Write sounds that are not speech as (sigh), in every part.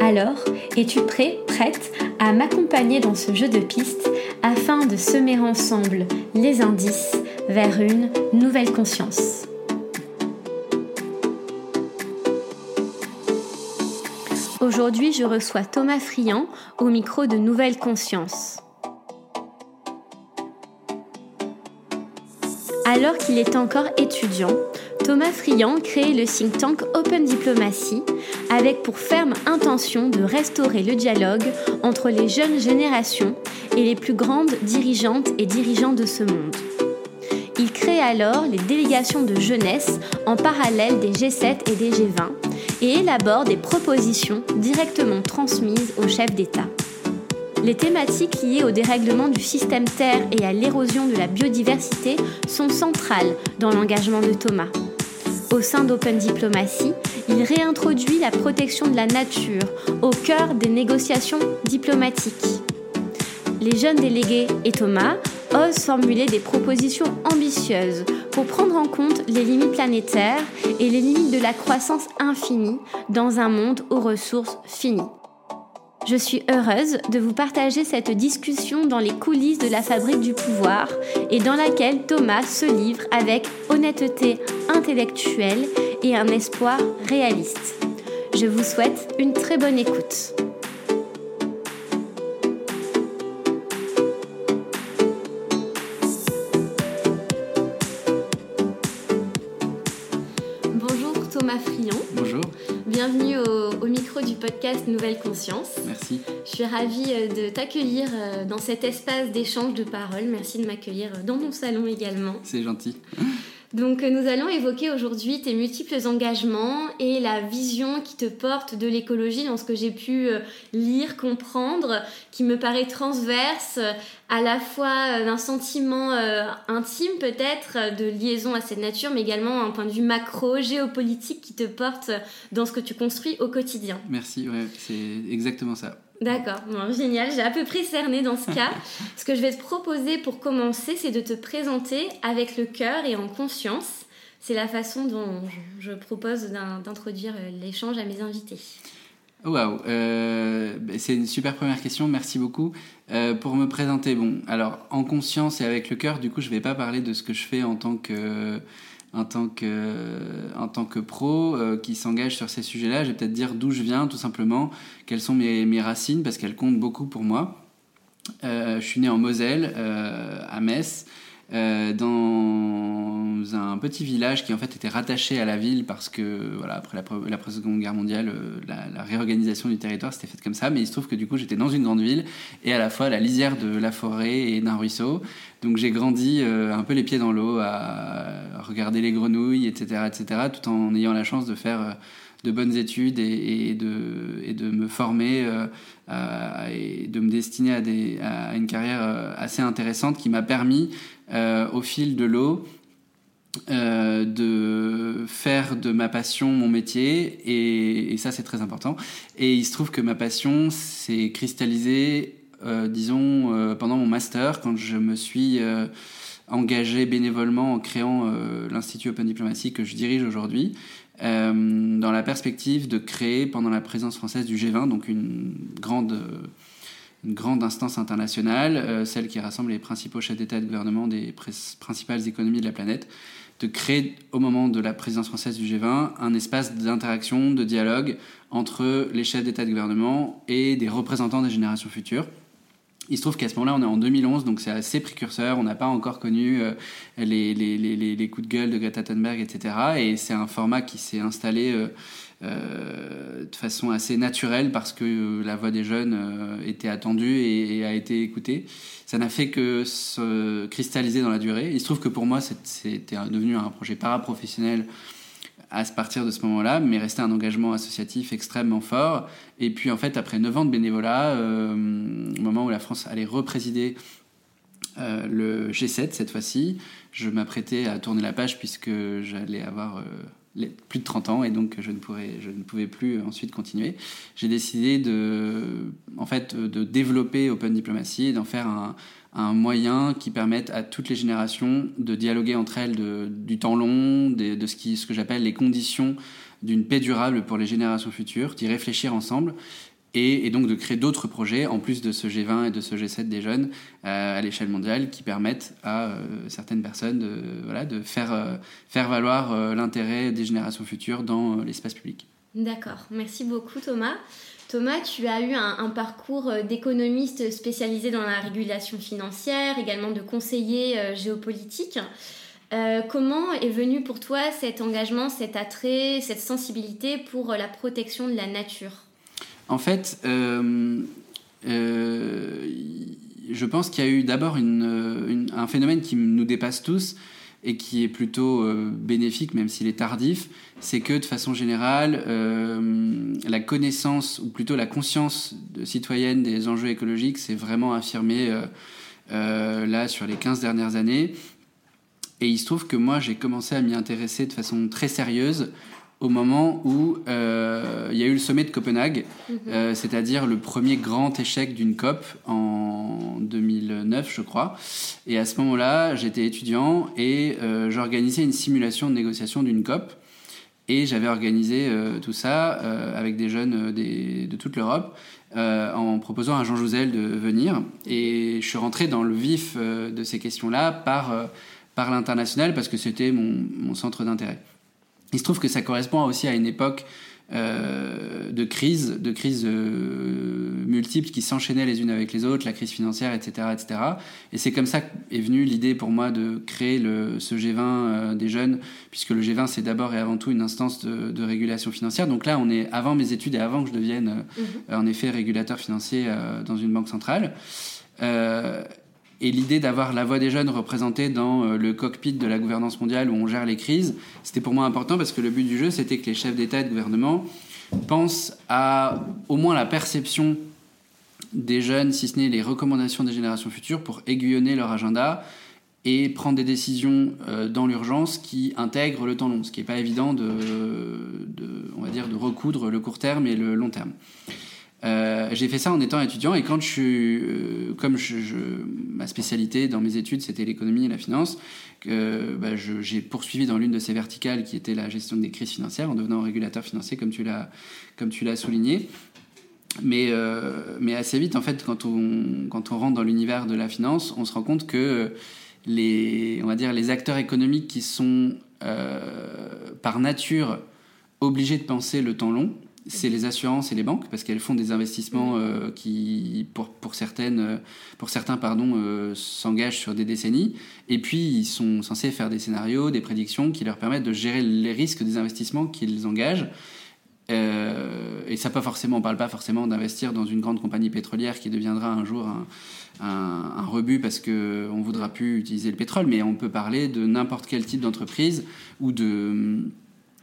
Alors, es-tu prêt, prête à m'accompagner dans ce jeu de pistes afin de semer ensemble les indices vers une nouvelle conscience? Aujourd'hui, je reçois Thomas Friand au micro de Nouvelle Conscience. Alors qu'il est encore étudiant, Thomas Friand crée le think tank Open Diplomacy avec pour ferme intention de restaurer le dialogue entre les jeunes générations et les plus grandes dirigeantes et dirigeants de ce monde. Il crée alors les délégations de jeunesse en parallèle des G7 et des G20 et élabore des propositions directement transmises aux chefs d'État. Les thématiques liées au dérèglement du système Terre et à l'érosion de la biodiversité sont centrales dans l'engagement de Thomas. Au sein d'Open Diplomacy, il réintroduit la protection de la nature au cœur des négociations diplomatiques. Les jeunes délégués et Thomas osent formuler des propositions ambitieuses pour prendre en compte les limites planétaires et les limites de la croissance infinie dans un monde aux ressources finies. Je suis heureuse de vous partager cette discussion dans les coulisses de la fabrique du pouvoir et dans laquelle Thomas se livre avec honnêteté intellectuelle et un espoir réaliste. Je vous souhaite une très bonne écoute. Podcast Nouvelle Conscience. Merci. Je suis ravie euh, de t'accueillir euh, dans cet espace d'échange de paroles. Merci de m'accueillir dans mon salon également. C'est gentil. Donc nous allons évoquer aujourd'hui tes multiples engagements et la vision qui te porte de l'écologie dans ce que j'ai pu euh, lire, comprendre, qui me paraît transverse à la fois d'un sentiment intime peut-être de liaison à cette nature, mais également un point de vue macro, géopolitique qui te porte dans ce que tu construis au quotidien. Merci, c'est exactement ça. D'accord, bon, génial, j'ai à peu près cerné dans ce cas. (laughs) ce que je vais te proposer pour commencer, c'est de te présenter avec le cœur et en conscience. C'est la façon dont je propose d'introduire l'échange à mes invités. Waouh, euh, c'est une super première question, merci beaucoup. Euh, pour me présenter, bon, alors en conscience et avec le cœur, du coup, je vais pas parler de ce que je fais en tant que en tant que, pro euh, qui s'engage sur ces sujets-là. Je vais peut-être dire d'où je viens, tout simplement, quelles sont mes, mes racines, parce qu'elles comptent beaucoup pour moi. Euh, je suis né en Moselle, euh, à Metz, euh, dans un petit village qui en fait était rattaché à la ville parce que voilà après la, la Seconde Guerre mondiale euh, la, réorganisation du territoire s'était faite comme ça. Mais il se trouve que du coup j'étais dans une grande ville et à la fois à la lisière de la forêt et d'un ruisseau. Donc j'ai grandi euh, un peu les pieds dans l'eau à regarder les grenouilles etc etc tout en ayant la chance de faire de bonnes études et, de, et de me former et de me destiner à, des, à une carrière assez intéressante qui m'a permis au fil de l'eau euh, de faire de ma passion mon métier et, ça c'est très important. Et il se trouve que ma passion s'est cristallisée euh, disons euh, pendant mon master quand je me suis euh, engagé bénévolement en créant l'Institut Open Diplomatie que je dirige aujourd'hui euh, dans la perspective de créer pendant la présence française du G20, donc une grande, une grande instance internationale, euh, celle qui rassemble les principaux chefs d'État et de gouvernement des principales économies de la planète, de créer au moment de la présidence française du G20 un espace d'interaction, de dialogue entre les chefs d'État et de gouvernement et des représentants des générations futures. Il se trouve qu'à ce moment-là, on est en 2011, donc c'est assez précurseur. On n'a pas encore connu euh, les, coups de gueule de Greta Thunberg, etc. Et c'est un format qui s'est installé euh, de façon assez naturelle parce que la voix des jeunes euh, était attendue et, et, a été écoutée. Ça n'a fait que se cristalliser dans la durée. Il se trouve que pour moi, c'était devenu un projet paraprofessionnel à partir de ce moment-là, mais restait un engagement associatif extrêmement fort. Et puis en fait, après 9 ans de bénévolat, au moment où la France allait représider le G7 cette fois-ci, je m'apprêtais à tourner la page puisque j'allais avoir plus de 30 ans et donc je ne, pouvais plus ensuite continuer. J'ai décidé de, en fait, de développer Open Diplomacy et d'en faire un, moyen qui permette à toutes les générations de dialoguer entre elles de, du temps long, de, de ce, qui, ce que j'appelle les conditions d'une paix durable pour les générations futures, d'y réfléchir ensemble et, donc de créer d'autres projets en plus de ce G20 et de ce G7 des jeunes euh, à l'échelle mondiale qui permettent à euh, certaines personnes de, voilà, de faire, euh, faire valoir l'intérêt des générations futures dans l'espace public. D'accord, merci beaucoup Thomas. Thomas, tu as eu un, un parcours d'économiste spécialisé dans la régulation financière, également de conseiller géopolitique. comment est venu pour toi cet engagement, cet attrait, cette sensibilité pour la protection de la nature? En fait, euh, euh, je pense qu'il y a eu d'abord un phénomène qui nous dépasse tous et qui est plutôt euh, bénéfique, même s'il est tardif, c'est que de façon générale, la connaissance, ou plutôt la conscience citoyenne des enjeux écologiques s'est vraiment affirmée là sur les 15 dernières années. Et il se trouve que moi, j'ai commencé à m'y intéresser de façon très sérieuse au moment où euh, il y a eu le sommet de Copenhague, mhm. euh, c'est-à-dire le premier grand échec d'une COP en 2009, je crois. Et à ce moment-là, j'étais étudiant et euh, j'organisais une simulation de négociation d'une COP. Et j'avais organisé tout ça avec des jeunes de toute l'Europe en proposant à Jean Jouzel de venir. Et je suis rentré dans le vif de ces questions-là par, par l'international parce que c'était mon, mon centre d'intérêt. Il se trouve que ça correspond aussi à une époque euh, de crise, de crises euh, multiples qui s'enchaînaient les unes avec les autres, la crise financière, etc., etc. Et c'est comme ça qu'est venue l'idée pour moi de créer le, ce G20 euh, des jeunes, puisque le G20 c'est d'abord et avant tout une instance de, de, régulation financière. Donc là, on est avant mes études et avant que je devienne mmh. en effet régulateur financier dans une banque centrale. Et l'idée d'avoir la voix des jeunes représentée dans euh, le cockpit de la gouvernance mondiale où on gère les crises, c'était pour moi important parce que le but du jeu, c'était que les chefs d'État et de gouvernement pensent à au moins la perception des jeunes, si ce n'est les recommandations des générations futures, pour aiguillonner leur agenda et prendre des décisions euh, dans l'urgence qui intègrent le temps long, ce qui n'est pas évident de, on va dire, de recoudre le court terme et le long terme. Euh, j'ai fait ça en étant étudiant et quand je suis, euh, comme ma spécialité dans mes études c'était l'économie et la finance, bah, j'ai poursuivi dans l'une de ces verticales qui était la gestion des crises financières en devenant régulateur financier comme tu l'as comme tu l'as souligné. Mais, euh, mais assez vite en fait quand on quand on rentre dans l'univers de la finance, on se rend compte que les on va dire les acteurs économiques qui sont par nature obligés de penser le temps long c'est les assurances et les banques parce qu'elles font des investissements euh, qui, pour, pour, certaines, euh, pour certains, pardon, euh, s'engagent sur des décennies. Et puis, ils sont censés faire des scénarios, des prédictions qui leur permettent de gérer les risques des investissements qu'ils engagent. et ça, pas forcément, on parle pas forcément d'investir dans une grande compagnie pétrolière qui deviendra un jour un, un, un rebut parce qu'on ne voudra plus utiliser le pétrole, mais on peut parler de n'importe quel type d'entreprise ou de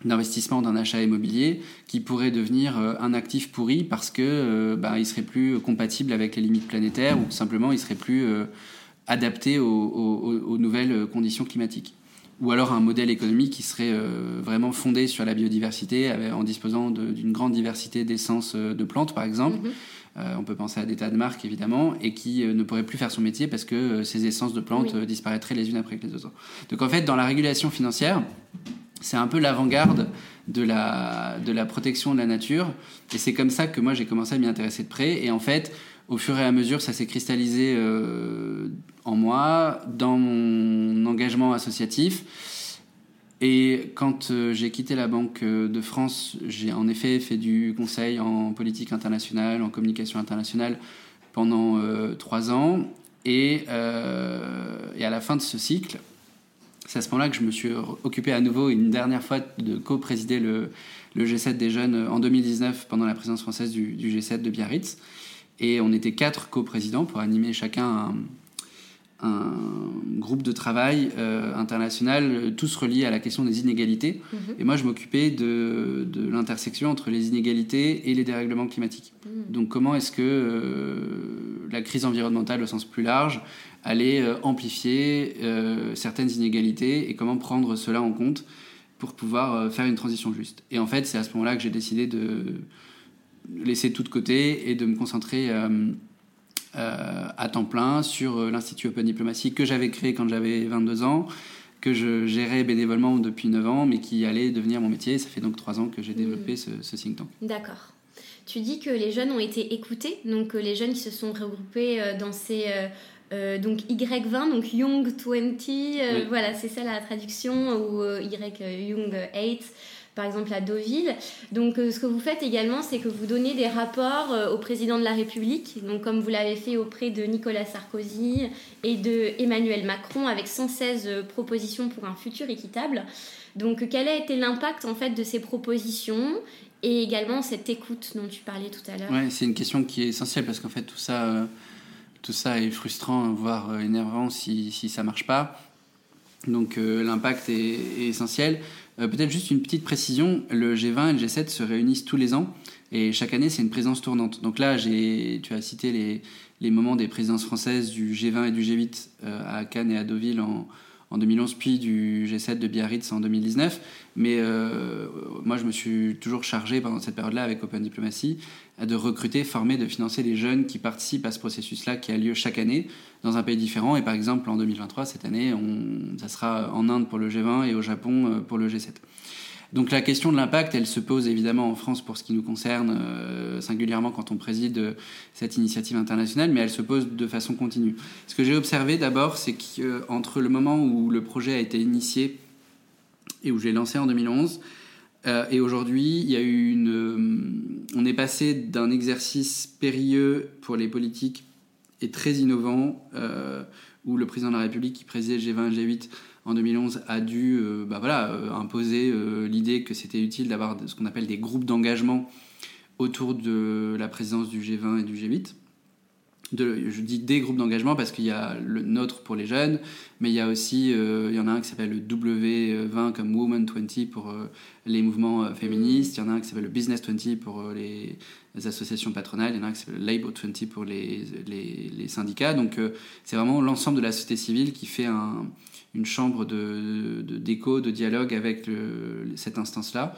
d'investissement d'un achat immobilier qui pourrait devenir euh, un actif pourri parce que euh, bah, il serait plus compatible avec les limites planétaires ou simplement il serait plus euh, adapté aux, nouvelles conditions climatiques. Ou alors un modèle économique qui serait vraiment fondé sur la biodiversité en disposant d'une grande diversité d'essences de plantes par exemple. Mm-hmm. on peut penser à des tas de marques évidemment, et qui ne pourrait plus faire son métier parce que ces essences de plantes disparaîtraient les unes après les autres. Donc en fait, dans la régulation financière, c'est un peu l'avant-garde de la, de la protection de la nature. Et c'est comme ça que moi j'ai commencé à m'y intéresser de près. Et en fait, au fur et à mesure, ça s'est cristallisé euh, en moi, dans mon engagement associatif. Et quand euh, j'ai quitté la Banque de France, j'ai en effet fait du conseil en politique internationale, en communication internationale pendant euh, trois ans. Et à la fin de ce cycle, c'est à ce moment-là que je me suis occupé à nouveau une dernière fois de co-présider le, G7 des jeunes en 2019 pendant la présidence française du, G7 de Biarritz. Et on était quatre co-présidents pour animer chacun un groupe de travail euh, international, tous reliés à la question des inégalités. Mhm. Et moi, je m'occupais de, de l'intersection entre les inégalités et les dérèglements climatiques. Mhm. Donc, comment est-ce que euh, la crise environnementale, au sens plus large, allait euh, amplifier certaines inégalités et comment prendre cela en compte pour pouvoir faire une transition juste? Et en fait, c'est à ce moment-là que j'ai décidé de laisser tout de côté et de me concentrer à temps plein sur euh, l'Institut Open Diplomatie que j'avais créé quand j'avais 22 ans, que je gérais bénévolement depuis 9 ans, mais qui allait devenir mon métier. Ça fait donc 3 ans que j'ai développé hmm. ce, ce, think tank. D'accord. Tu dis que les jeunes ont été écoutés, donc euh, les jeunes qui se sont regroupés dans ces... donc Y20, donc Young 20, voilà, c'est ça la traduction, ou Y Young 8 par exemple à Deauville. Donc euh, ce que vous faites également, c'est que vous donnez des rapports euh, au président de la République, donc comme vous l'avez fait auprès de Nicolas Sarkozy et de Emmanuel Macron, avec 116 euh, propositions pour un futur équitable. Donc quel a été l'impact en fait de ces propositions et également cette écoute dont tu parlais tout à l'heure? Ouais, c'est une question qui est essentielle parce qu'en fait tout ça, tout ça est frustrant, voire énervant si, si ça marche pas. Donc l'impact est essentiel. Euh, peut-être juste une petite précision, le G20 et le G7 se réunissent tous les ans et chaque année c'est une présence tournante. Donc là, tu as cité les, les, moments des présidences françaises du G20 et du G8 euh, à Cannes et à Deauville en, en 2011, puis du G7 de Biarritz en 2019. Mais euh, moi, je me suis toujours chargé pendant cette période-là avec Open Diplomacy de recruter, former, de financer les jeunes qui participent à ce processus-là qui a lieu chaque année dans un pays différent. Et par exemple, en 2023, cette année, ça sera en Inde pour le G20 et au Japon euh, pour le G7. Donc la question de l'impact, elle se pose évidemment en France pour ce qui nous concerne, euh, singulièrement quand on préside cette initiative internationale, mais elle se pose de façon continue. Ce que j'ai observé d'abord, c'est qu'entre le moment où le projet a été initié et où j'ai lancé en 2011, euh, et aujourd'hui, il y euh, on est passé d'un exercice périlleux pour les politiques et très innovant, euh, où le président de la République qui présidait G20 et G8 en 2011 a dû bah voilà, imposer l'idée que c'était utile d'avoir ce qu'on appelle des groupes d'engagement autour de la présidence du G20 et du G8 je dis des groupes d'engagement parce qu'il y a le nôtre pour les jeunes, mais il y a aussi, euh, il y en a un qui s'appelle le W20 comme Women 20 pour euh, les mouvements euh, féministes, il y en a un qui s'appelle le Business 20 pour les, associations patronales, il y en a un qui s'appelle le Labor 20 pour les, les syndicats. Donc c'est vraiment l'ensemble de la société civile qui fait un, une chambre de, d'écho, de, dialogue avec cette instance-là.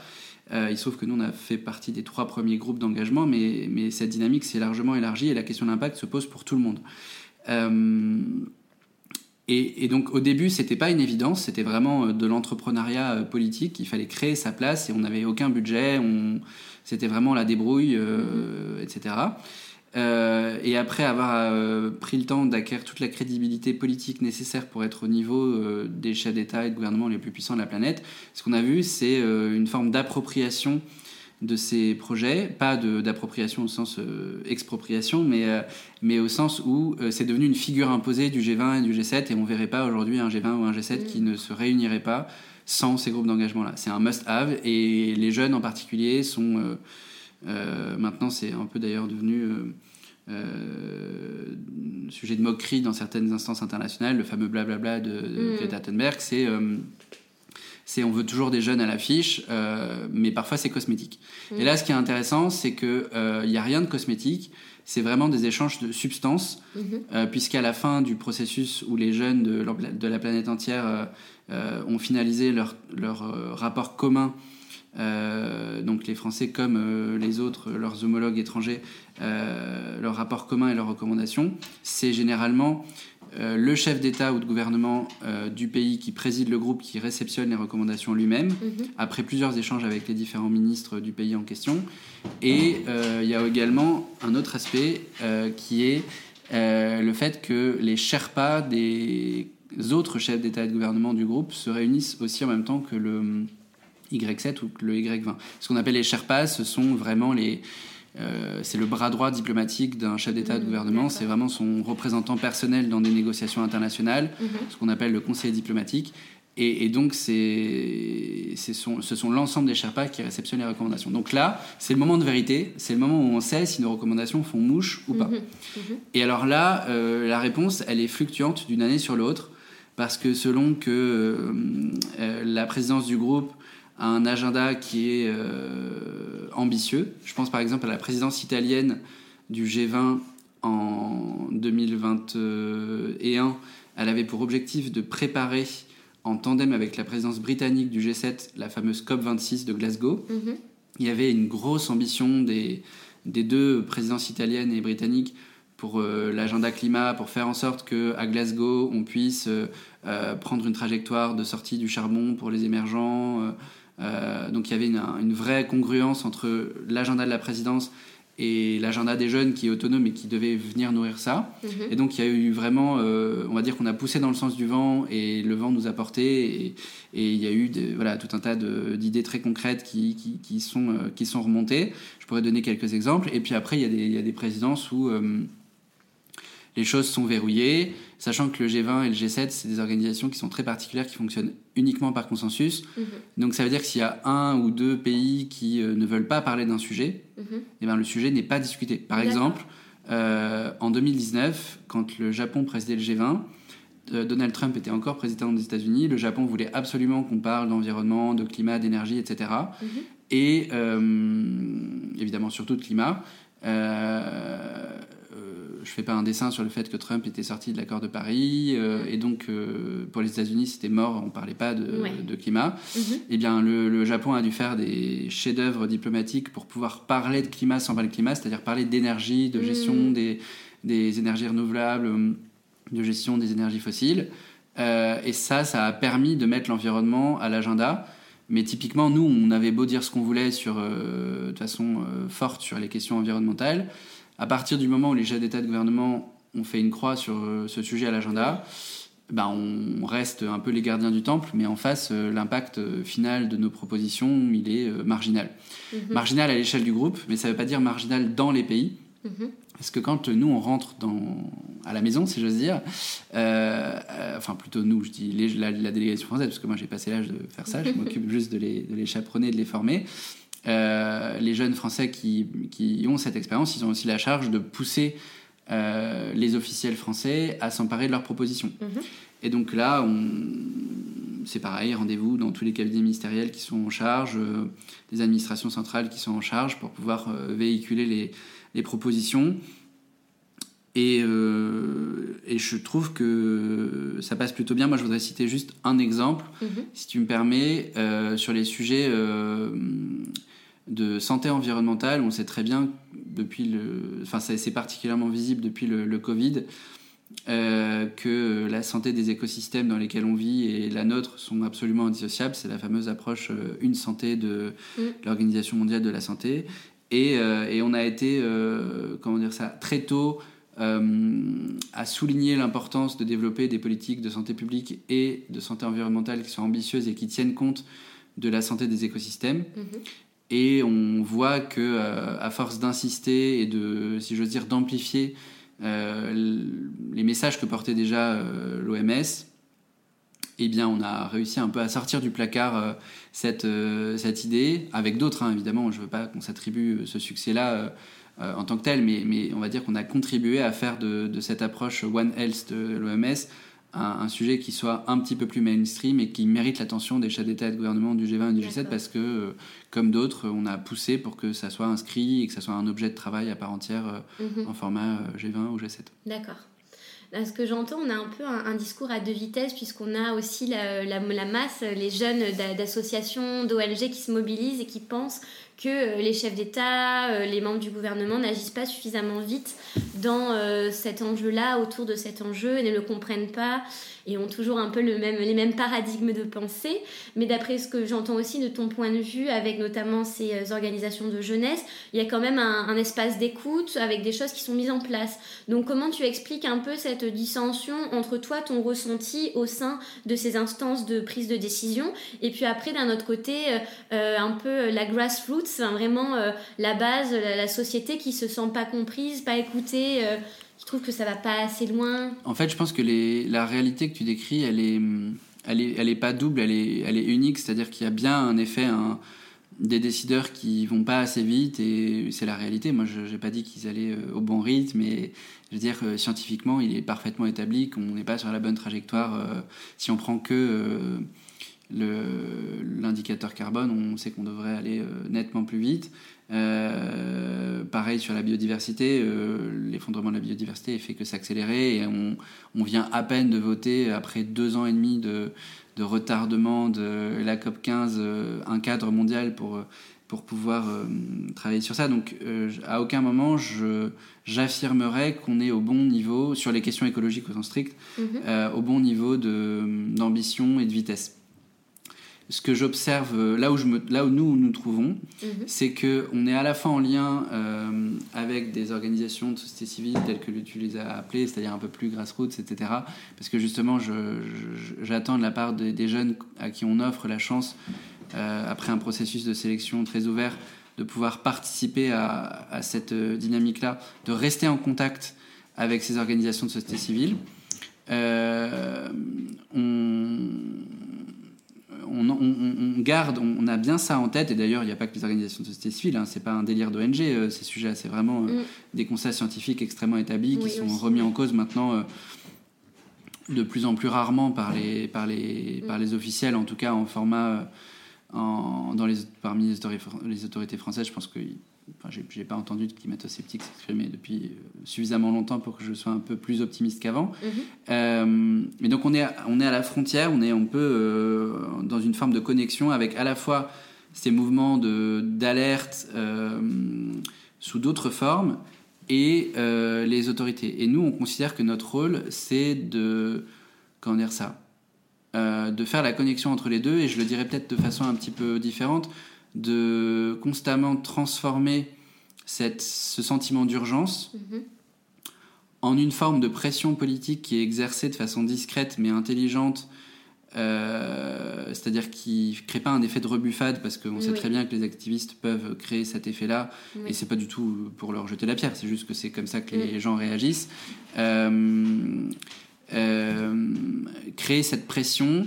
Euh, il se trouve que nous, on a fait partie des trois premiers groupes d'engagement, mais, mais cette dynamique s'est largement élargie et la question de l'impact se pose pour tout le monde. Euh, et, donc au début, c'était pas une évidence, c'était vraiment euh, de l'entrepreneuriat politique. Il fallait créer sa place et on n'avait aucun budget, c'était vraiment la débrouille, etc. Euh, et après avoir euh, pris le temps d'acquérir toute la crédibilité politique nécessaire pour être au niveau euh, des chefs d'État et de gouvernement les plus puissants de la planète, ce qu'on a vu, c'est une forme d'appropriation de ces projets, pas d'appropriation au sens expropriation, mais, mais au sens où c'est devenu une figure imposée du G20 et du G7, et on ne verrait pas aujourd'hui un G20 ou un G7 qui ne se réunirait pas sans ces groupes d'engagement-là. C'est un must-have, et les jeunes en particulier sont... maintenant, c'est un peu d'ailleurs devenu euh, sujet de moquerie dans certaines instances internationales, le fameux blablabla de, mm. Greta Thunberg, c'est euh, c'est on veut toujours des jeunes à l'affiche, euh, mais parfois c'est cosmétique. Mm. Et là, ce qui est intéressant, c'est que il n'y a rien de cosmétique. C'est vraiment des échanges de substances, mm-hmm. puisqu'à la fin du processus où les jeunes de, de la planète entière ont finalisé leur, leur rapport commun euh, donc les Français comme euh, les autres, leurs homologues étrangers, euh, leur rapport commun et leurs recommandations, c'est généralement le chef d'État ou de gouvernement du pays qui préside le groupe qui réceptionne les recommandations lui-même, mhm. après plusieurs échanges avec les différents ministres du pays en question. Et il y a également un autre aspect qui est le fait que les Sherpas des autres chefs d'État et de gouvernement du groupe se réunissent aussi en même temps que le y7 ou le Y20. Ce qu'on appelle les Sherpas, ce sont vraiment les. Euh, c'est le bras droit diplomatique d'un chef d'État de mmh, gouvernement. C'est vraiment son représentant personnel dans des négociations internationales, mmh. ce qu'on appelle le conseil diplomatique. Et, donc, c'est, ce sont l'ensemble des Sherpas qui réceptionnent les recommandations. Donc là, c'est le moment de vérité, c'est le moment où on sait si nos recommandations font mouche ou pas. Mhm. Mhm. Et alors là, euh, la réponse, elle est fluctuante d'une année sur l'autre, parce que selon que euh, la présidence du groupe a un agenda qui est ambitieux, je pense par exemple à la présidence italienne du G20 en 2021, elle avait pour objectif de préparer en tandem avec la présidence britannique du G7, la fameuse COP26 de Glasgow. Mhm. Il y avait une grosse ambition des, des deux présidences italiennes et britanniques pour euh, l'agenda climat, pour faire en sorte qu'à Glasgow, on puisse euh, euh, prendre une trajectoire de sortie du charbon pour les émergents. Donc il y avait une, une vraie congruence entre l'agenda de la présidence et l'agenda des jeunes qui est autonome et qui devait venir nourrir ça. Mhm. Et donc il y a eu vraiment, euh, on va dire qu'on a poussé dans le sens du vent et le vent nous a porté et, et il y a eu voilà, tout un tas d'idées très concrètes qui, qui, qui sont, euh, qui sont remontées. Je pourrais donner quelques exemples. Et puis après, il y a des, il y a des présidences où... Euh, les choses sont verrouillées, sachant que le G20 et le G7, c'est des organisations qui sont très particulières, qui fonctionnent uniquement par consensus. Mhm. Donc ça veut dire que s'il y a un ou deux pays qui euh, ne veulent pas parler d'un sujet, mhm. eh ben, le sujet n'est pas discuté. Par exemple, euh, en 2019, quand le Japon présidait le G20, euh, Donald Trump était encore président des États-Unis, le Japon voulait absolument qu'on parle d'environnement, de climat, d'énergie, etc. Et mhm. évidemment surtout de climat je fais pas un dessin sur le fait que Trump était sorti de l'accord de Paris euh, et donc euh, pour les États-Unis c'était mort, on parlait pas de, climat. Mhm. Eh bien le, Japon a dû faire des chefs-d'œuvre diplomatiques pour pouvoir parler de climat sans parler de climat, c'est-à-dire parler d'énergie, de gestion mhm. des, des, énergies renouvelables, de gestion des énergies fossiles. Euh, et ça, ça a permis de mettre l'environnement à l'agenda. Mais typiquement, nous, on avait beau dire ce qu'on voulait sur, de façon forte sur les questions environnementales à partir du moment où les chefs d'État et de gouvernement ont fait une croix sur euh, ce sujet à l'agenda, ben on reste un peu les gardiens du temple, mais en face, euh, l'impact euh, final de nos propositions, il est marginal. Mhm. Marginal à l'échelle du groupe, mais ça ne veut pas dire marginal dans les pays. Mhm. Parce que quand nous, on rentre dans, à la maison, si j'ose dire, enfin plutôt nous, je dis la, délégation française, parce que moi j'ai passé l'âge de faire ça, je (laughs) m'occupe juste de les, de les chaperonner, de les former. Euh, les jeunes Français qui, ont cette expérience, ils ont aussi la charge de pousser euh, les officiels français à s'emparer de leurs propositions. Mhm. Et donc là, c'est pareil, rendez-vous dans tous les cabinets ministériels qui sont en charge, euh, les administrations centrales qui sont en charge pour pouvoir véhiculer les, propositions. Et, je trouve que ça passe plutôt bien. Moi, je voudrais citer juste un exemple, mhm. si tu me permets, sur les sujets de santé environnementale. On sait très bien depuis le, enfin c'est particulièrement visible depuis le, Covid euh, que la santé des écosystèmes dans lesquels on vit et la nôtre sont absolument indissociables. C'est la fameuse approche euh, une santé de mm. l'Organisation mondiale de la santé. Et, euh, et on a été, comment dire ça, très tôt à souligner l'importance de développer des politiques de santé publique et de santé environnementale qui sont ambitieuses et qui tiennent compte de la santé des écosystèmes. Mm-hmm. Et on voit que euh, à force d'insister et de, si dire, d'amplifier euh, les messages que portait déjà euh, l'OMS, eh bien, on a réussi un peu à sortir du placard cette, cette idée, avec d'autres, hein, évidemment. Je ne veux pas qu'on s'attribue ce succès-là en tant que tel, mais, mais on va dire qu'on a contribué à faire de cette approche One Health de l'OMS un, sujet qui soit un petit peu plus mainstream et qui mérite l'attention des chefs d'État et de gouvernement du G20 et du G7 parce que, euh, comme d'autres, on a poussé pour que ça soit inscrit et que ça soit un objet de travail à part entière euh, mhm. en format euh, G20 ou G7. D'accord. Ce que j'entends, on a un peu un, discours à deux vitesses, puisqu'on a aussi la, la, la masse, les jeunes d'associations, d'OLG qui se mobilisent et qui pensent que euh, les chefs d'État, euh, les membres du gouvernement n'agissent pas suffisamment vite dans euh, cet enjeu-là, autour de cet enjeu, et ne le comprennent pas et ont toujours un peu le même, les mêmes paradigmes de pensée. Mais d'après ce que j'entends aussi de ton point de vue, avec notamment ces euh, organisations de jeunesse, il y a quand même un, espace d'écoute avec des choses qui sont mises en place. Donc comment tu expliques un peu cette dissension entre toi, ton ressenti au sein de ces instances de prise de décision, et puis après d'un autre côté, euh, euh, un peu la grassroots, vraiment la base, la, la, société qui se sent pas comprise, pas écoutée trouve que ça va pas assez loin. En fait, je pense que la réalité que tu décris, elle est, elle est, elle est pas double, elle est, elle est unique, c'est-à-dire qu'il y a bien un effet, des décideurs qui vont pas assez vite et c'est la réalité. Moi, je n'ai pas dit qu'ils allaient euh, au bon rythme, mais je veux dire, euh, scientifiquement, il est parfaitement établi qu'on n'est pas sur la bonne trajectoire. Euh, si on prend que l'indicateur carbone, on sait qu'on devrait aller nettement plus vite. Pareil sur la biodiversité, l'effondrement de la biodiversité fait que s'accélérer et on, on, vient à peine de voter après deux ans et demi de, de retardement de la COP 15 euh, un cadre mondial pour, euh, pour pouvoir euh, travailler sur ça. Donc à aucun moment je, j'affirmerais qu'on est au bon niveau, sur les questions écologiques au sens strict, mhm. au bon niveau de, d'ambition et de vitesse ce que j'observe euh, là où, je me, là où nous nous trouvons, mhm. c'est que on est à la fois en lien euh, avec des organisations de société civile telles que tu les as appelées, c'est-à-dire un peu plus grassroots, etc. Parce que justement, j'attends de la part des, jeunes à qui on offre la chance, euh, après un processus de sélection très ouvert, de pouvoir participer à, à cette dynamique-là, de rester en contact avec ces organisations de société civile. on on, garde, on, a bien ça en tête, et d'ailleurs, il n'y a pas que les organisations de société civile, hein, c'est pas un délire d'ONG, euh, ces sujets, c'est vraiment euh, mm. des constats scientifiques extrêmement établis qui sont remis en cause maintenant euh, de plus en plus rarement par les, par les, mm. par les officiels, en tout cas en format, en, dans les, parmi les autorités françaises, je pense Enfin, j'ai pas entendu de climato-sceptiques s'exprimer depuis euh, suffisamment longtemps pour que je sois un peu plus optimiste qu'avant. Mhm. Euh, mais donc on est, à, on est à la frontière, on est un peu euh, dans une forme de connexion avec à la fois ces mouvements d'alerte sous d'autres formes et les autorités. Et nous, on considère que notre rôle, c'est de comment dire ça, de faire la connexion entre les deux. Et je le dirais peut-être de façon un petit peu différente de constamment transformer cette, ce sentiment d'urgence mhm. en une forme de pression politique qui est exercée de façon discrète mais intelligente, euh, c'est-à-dire qui ne crée pas un effet de rebuffade parce qu'on sait très bien que les activistes peuvent créer cet effet-là et c'est pas du tout pour leur jeter la pierre, c'est juste que c'est comme ça que les mm. gens réagissent. Euh, euh, créer cette pression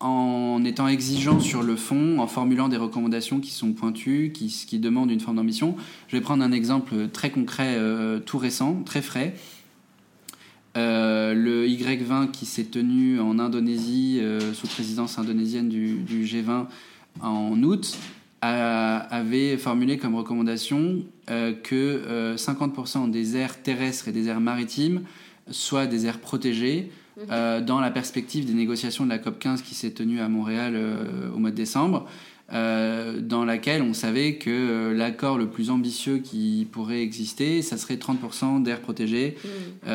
en étant exigeant sur le fond, en formulant des recommandations qui sont pointues, qui, demandent une forme d'ambition. Je vais prendre un exemple très concret, euh, tout récent, très frais. Euh, le Y20 qui s'est tenu en Indonésie, euh, sous présidence indonésienne du, du G20 en août, avait formulé comme recommandation que 50% des aires terrestres et des aires maritimes soient des aires protégées euh, dans la perspective des négociations de la COP 15 qui s'est tenue à Montréal euh, au mois de décembre, euh, dans laquelle on savait que l'accord le plus ambitieux qui pourrait exister, ça serait 30% d'air protégé mm.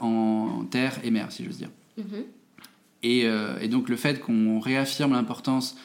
en terre et mer, si j'ose dire. Mm-hmm. Et, et, donc le fait qu'on réaffirme l'importance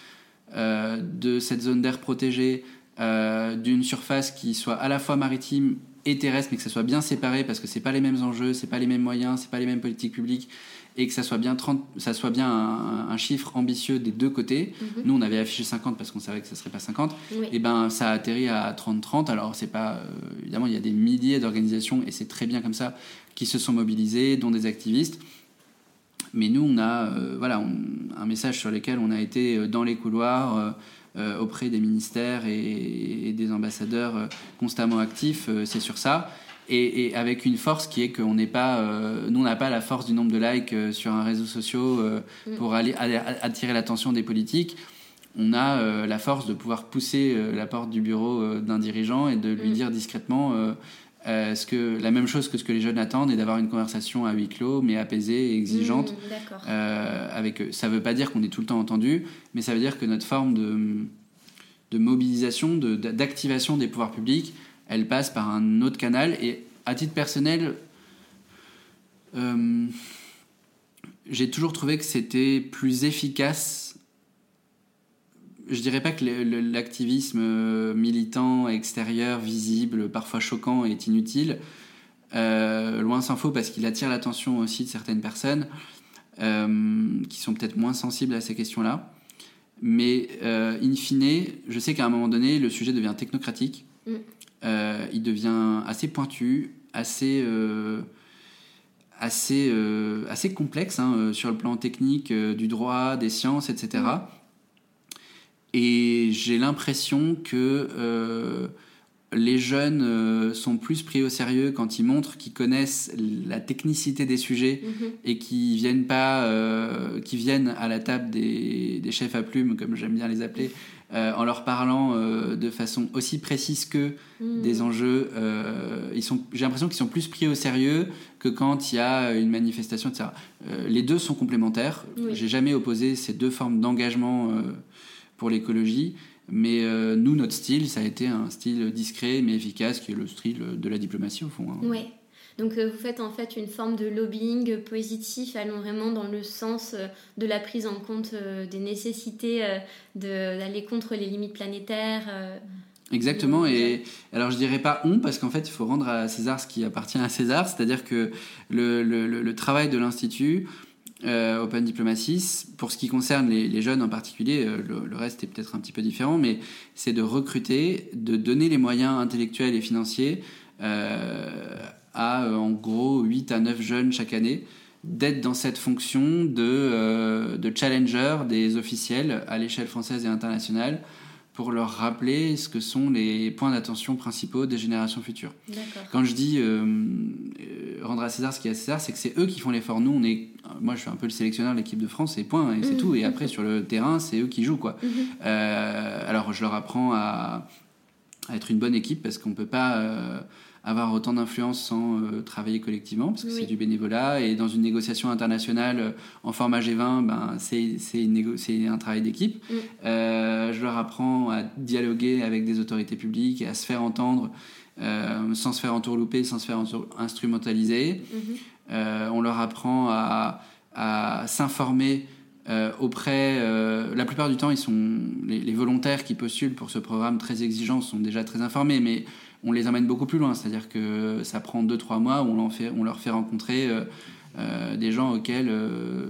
de cette zone d'air protégée, d'une surface qui soit à la fois maritime et terrestre, mais que ça soit bien séparé parce que c'est pas les mêmes enjeux, c'est pas les mêmes moyens, c'est pas les mêmes politiques publiques et que ça soit bien, 30, ça soit bien un, chiffre ambitieux des deux côtés. Mhm. Nous, on avait affiché 50 parce qu'on savait que ça serait pas 50. Et ben, ça a atterri à 30-30. Alors, c'est pas, euh, évidemment, il y a des milliers d'organisations et c'est très bien comme ça qui se sont mobilisées, dont des activistes. Mais nous, on a, euh, voilà, un message sur lequel on a été euh, dans les couloirs. auprès des ministères et des ambassadeurs constamment actifs, c'est sur ça et, avec une force qui est qu'on n'est pas, euh, nous on n'a pas la force du nombre de likes euh, sur un réseau social euh, mm. pour aller, attirer l'attention des politiques. On a la force de pouvoir pousser la porte du bureau d'un dirigeant et de lui mm. dire discrètement ce que, la même chose que ce que les jeunes attendent et d'avoir une conversation à huis clos, mais apaisée et exigeante mm, avec eux. Ça ne veut pas dire qu'on est tout le temps entendu, mais ça veut dire que notre forme de, de mobilisation, d'activation des pouvoirs publics, elle passe par un autre canal. Et à titre personnel, euh, j'ai toujours trouvé que c'était plus efficace. Je dirais pas que l'activisme euh, militant, extérieur, visible, parfois choquant est inutile. Euh, loin s'en faut parce qu'il attire l'attention aussi de certaines personnes qui sont peut-être moins sensibles à ces questions-là. Mais in fine, je sais qu'à un moment donné, le sujet devient technocratique. Mm. Euh, il devient assez pointu, assez, euh, assez, assez complexe hein, sur le plan technique du droit, des sciences, etc. Et j'ai l'impression que les jeunes euh, sont plus pris au sérieux quand ils montrent qu'ils connaissent la technicité des sujets mhm. et qui viennent pas, euh, qui viennent à la table des, chefs à plumes, comme j'aime bien les appeler, euh, en leur parlant de façon aussi précise que mhm. des enjeux. ils sont, j'ai l'impression qu'ils sont plus pris au sérieux que quand il y a une manifestation, etc. les deux sont complémentaires. J'ai jamais opposé ces deux formes d'engagement pour l'écologie. Mais euh, nous, notre style, ça a été un style discret mais efficace, qui est le style de la diplomatie au fond. Hein. Oui. Donc euh, vous faites en fait une forme de lobbying positif, allant vraiment dans le sens euh, de la prise en compte des nécessités d'aller contre les limites planétaires. Exactement, et alors je dirais pas on, parce qu'en fait il faut rendre à César ce qui appartient à César, c'est-à-dire que le, le, le, travail de l'Institut, euh, Open Diplomacy. Pour ce qui concerne les, jeunes en particulier, euh, le, reste est peut-être un petit peu différent, mais c'est de recruter, de donner les moyens intellectuels et financiers euh, à en gros 8 à 9 jeunes chaque année d'être dans cette fonction de, de challenger des officiels à l'échelle française et internationale pour leur rappeler ce que sont les points d'attention principaux des générations futures. Quand je dis euh, euh, rendre à César ce qui est à César, c'est que c'est eux qui font l'effort. Nous, on est, moi, je suis un peu le sélectionneur de l'équipe de France, et point, et c'est mmh. tout. Et après, sur le terrain, c'est eux qui jouent, quoi. Mmh. Euh, alors, je leur apprends à, à, être une bonne équipe parce qu'on peut pas avoir autant d'influence sans euh, travailler collectivement, parce que c'est du bénévolat. Et dans une négociation internationale euh, en format G20, ben, c'est un travail d'équipe. Mm. Euh, je leur apprends à dialoguer avec des autorités publiques à se faire entendre sans se faire entourlouper, sans se faire instrumentaliser. Mm-hmm. on leur apprend à, à s'informer auprès, la plupart du temps, ils sont les, les, volontaires qui postulent pour ce programme très exigeant sont déjà très informés, mais on les emmène beaucoup plus loin. C'est-à-dire que ça prend 2-3 mois où on, fait, on, leur fait rencontrer euh, euh, des gens auxquels euh,